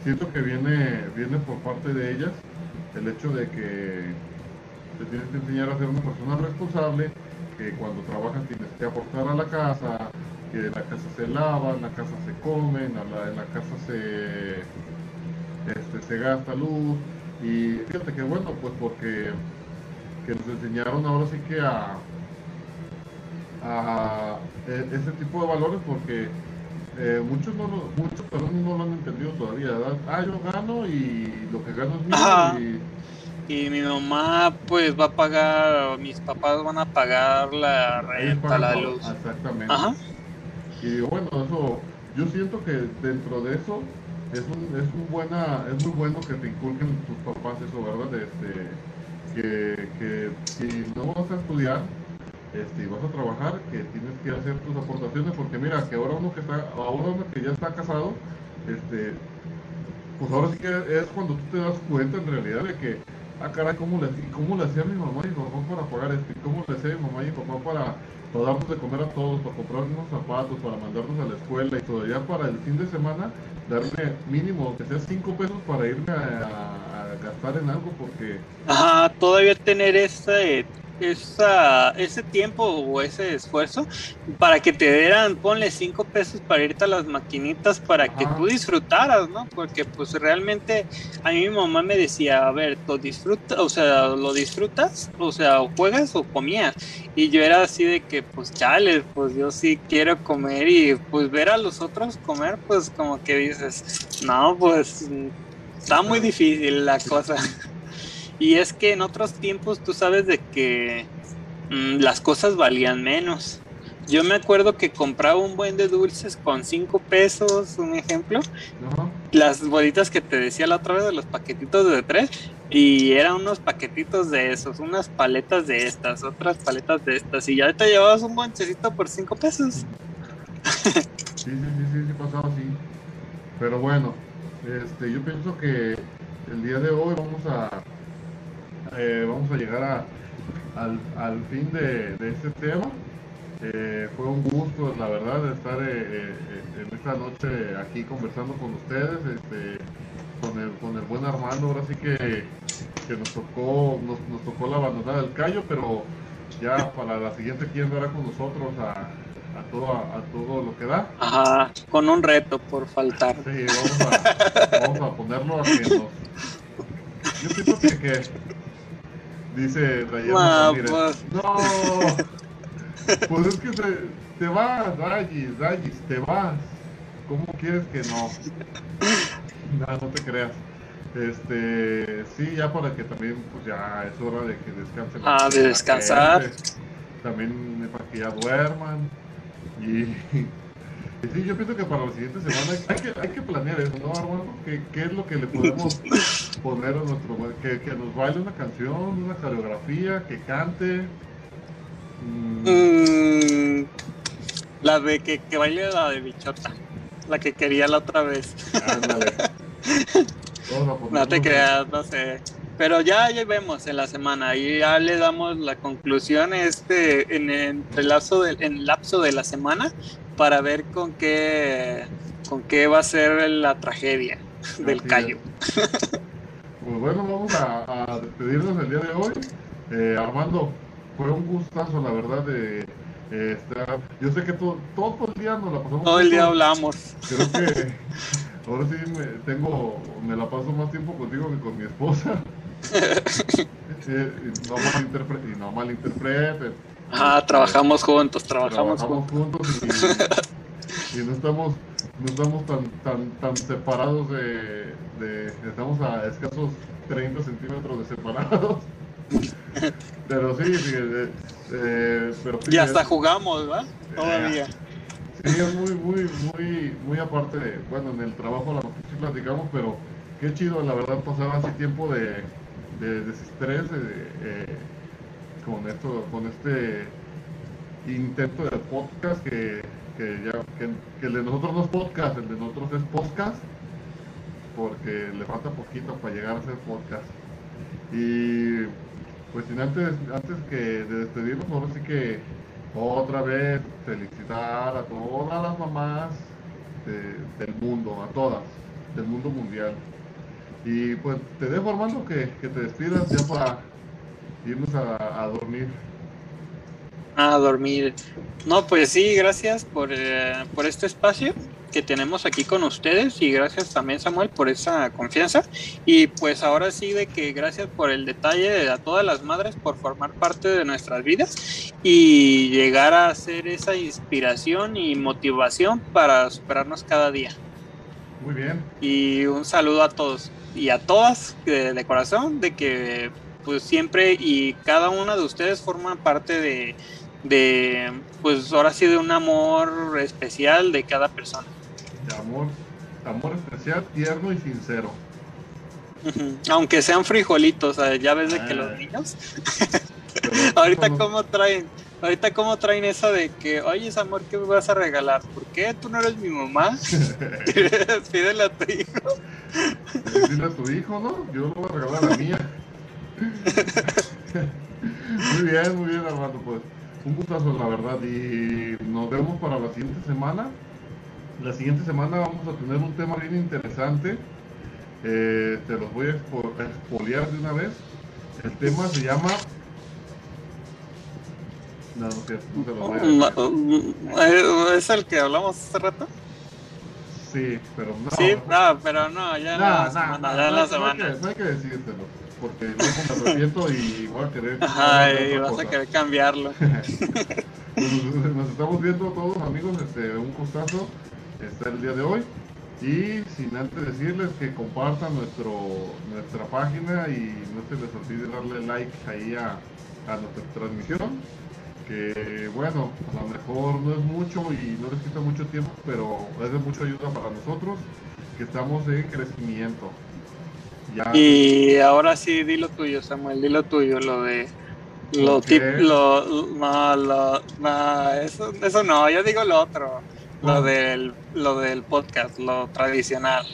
siento que viene, viene por parte de ellas el hecho de que te tienes que enseñar a ser una persona responsable, que cuando trabajas tienes que aportar a la casa, que en la casa se lava, en la casa se come, en la, casa se, este, se gasta luz. Y fíjate que bueno, pues porque que nos enseñaron ahora sí que a, a e, ese tipo de valores porque eh, muchos no lo, muchos no lo han entendido todavía, ¿verdad? Ah, yo gano y lo que gano es mío y... mi mamá pues va a pagar, mis papás van a pagar la renta, la luz. Exactamente. Y bueno, eso, yo siento que dentro de eso es un, es un buena, es muy bueno que te inculquen tus papás eso, ¿verdad? Este, que, que si no vas a estudiar, este, vas a trabajar, que tienes que hacer tus aportaciones, porque mira, que ahora uno que está, ahora uno que ya está casado, este, pues ahora sí que es cuando tú te das cuenta en realidad de que, ah caray, ¿cómo le, cómo le hacía mi mamá y mi papá para pagar esto? ¿Y cómo le hacía mi mamá y mi papá para, darnos de comer a todos, para comprar unos zapatos, para mandarnos a la escuela y todavía para el fin de semana darme mínimo, que sea cinco pesos para irme a, a gastar en algo porque... Ajá, todavía tener ese esa, ese tiempo o ese esfuerzo para que te dieran, ponle cinco pesos para irte a las maquinitas para que tú disfrutaras, ¿no? Porque pues realmente a mí mi mamá me decía, a ver, ¿lo disfrutas? O sea, ¿lo disfrutas? O sea, ¿o juegas o comías? Y yo era así de que, pues chale, pues yo sí quiero comer y pues ver a los otros comer, pues como que dices, no, pues está muy difícil la cosa. Y es que en otros tiempos tú sabes de que mm, las cosas valían menos. Yo me acuerdo que compraba un buen de dulces con 5 pesos, un ejemplo. Las bolitas que te decía la otra vez de los paquetitos de tres. Y eran unos paquetitos de esos, unas paletas de estas, otras paletas de estas. Y ya te llevabas un bonchecito por 5 pesos. sí, sí, sí, sí, sí, pasaba así. Pero bueno, este, yo pienso que el día de hoy vamos a eh, vamos a llegar al, fin de, este tema. Eh, fue un gusto, la verdad, estar eh, en esta noche aquí conversando con ustedes, este, con, el, con el buen Armando. Ahora sí que, nos tocó nos, tocó la abandonada del callo, pero ya para la siguiente quién estará con nosotros a, todo, a, todo lo que da. Ajá, con un reto por faltar. Sí, vamos a, ponerlo a que nos... Yo pienso que Dice Rayano pues. No, pues es que te vas, Rayis, Rayis, te vas. ¿Cómo quieres que no? No, no te creas. Este, sí, ya para que también, pues ya es hora de que descansen. Ah, de descansar. También para que ya duerman. Y sí, yo pienso que para la siguiente semana hay que, hay que planear eso, ¿no, Armando? ¿Qué, ¿Qué es lo que le podemos poner a nuestro... Que, que nos baile una canción, una coreografía, que cante. Mm, Mm, la de que, que baile la de bichota. La que quería la otra vez. ándale. No te creas, no sé. Pero ya, ya vemos en la semana y ya le damos la conclusión este en el entrelazo del en el lapso de la semana para ver con qué con qué va a ser la tragedia del Así callo. Pues bueno, vamos a, a despedirnos el día de hoy. Eh, Armando, fue un gustazo, la verdad, de eh, estar. Yo sé que todo, todo el día nos la pasamos. Todo el día hablamos. Creo que ahora sí me, tengo, me la paso más tiempo contigo que con mi esposa. Eh, y no malinterpreten. Y no malinterpreten. Ah, trabajamos juntos, trabajamos, Trabajamos juntos. juntos y, y no estamos no estamos tan tan tan separados de, de- estamos a escasos 30 centímetros de separados pero sí, sí, eh, eh, pero sí, Y hasta es- jugamos, ¿va? Todavía. sí, es muy muy muy muy aparte de, bueno en el trabajo a lo mejor sí platicamos pero qué chido la verdad pasar así tiempo de, de desestrés de, eh, con esto con este intento de podcast que, que ya que, el de nosotros no es podcast el de nosotros es podcast porque le falta poquito para llegar a ser podcast. Y pues sin antes antes que de despedirnos ahora sí que otra vez felicitar a todas las mamás de- del mundo a todas del mundo mundial. Y pues te dejo Armando que, que te despidas ya para irnos a, a dormir. A dormir. No, pues sí, gracias por, eh, por este espacio que tenemos aquí con ustedes y gracias también Samuel por esa confianza. Y pues ahora sí de que gracias por el detalle a todas las madres por formar parte de nuestras vidas y llegar a ser esa inspiración y motivación para superarnos cada día. Muy bien. Y un saludo a todos y a todas de, de corazón de que pues siempre y cada una de ustedes forman parte de, de pues ahora sí de un amor especial de cada persona. de amor amor especial tierno y sincero. Aunque sean frijolitos, ya ves de que Ah. los niños Pero ahorita no- cómo traen Ahorita cómo traen eso de que, oye, amor, ¿qué me vas a regalar? ¿Por qué? ¿Tú no eres mi mamá? Pídele a tu hijo. Dile a tu hijo, ¿no? Yo voy a regalar a la mía. muy bien, muy bien, Armando. Pues un gustazo, la verdad. Y nos vemos para la siguiente semana. La siguiente semana vamos a tener un tema bien interesante. Eh, te los voy a expo- a expoliar de una vez. El tema se llama. No, no, sé, no se los voy a ¿Es el que hablamos hace rato? Sí, pero no. Sí, no, pero no, ya No, no, no, ya no no no porque luego me y voy a querer. Ajá, y vas a querer cambiarlo. Nos, nos estamos viendo todos amigos, este, un gustazo estar el día de hoy. Y sin antes decirles que compartan nuestro, nuestra página y no se les olvide darle like ahí a, a nuestra transmisión. Que bueno, a lo mejor no es mucho y no les quita mucho tiempo, pero es de mucha ayuda para nosotros que estamos en crecimiento. Ya, Y ahora sí, dilo tuyo, Samuel, dilo tuyo, lo de. Lo Ok. tip, lo, no, lo, no, eso, eso no, yo digo lo otro, lo ¿Cuál? del, lo del podcast, lo tradicional.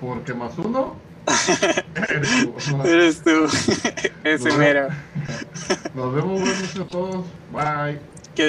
porque más uno. eres tú. Eres tú, ese mero. Nos vemos, buenas noches a todos. Bye. Que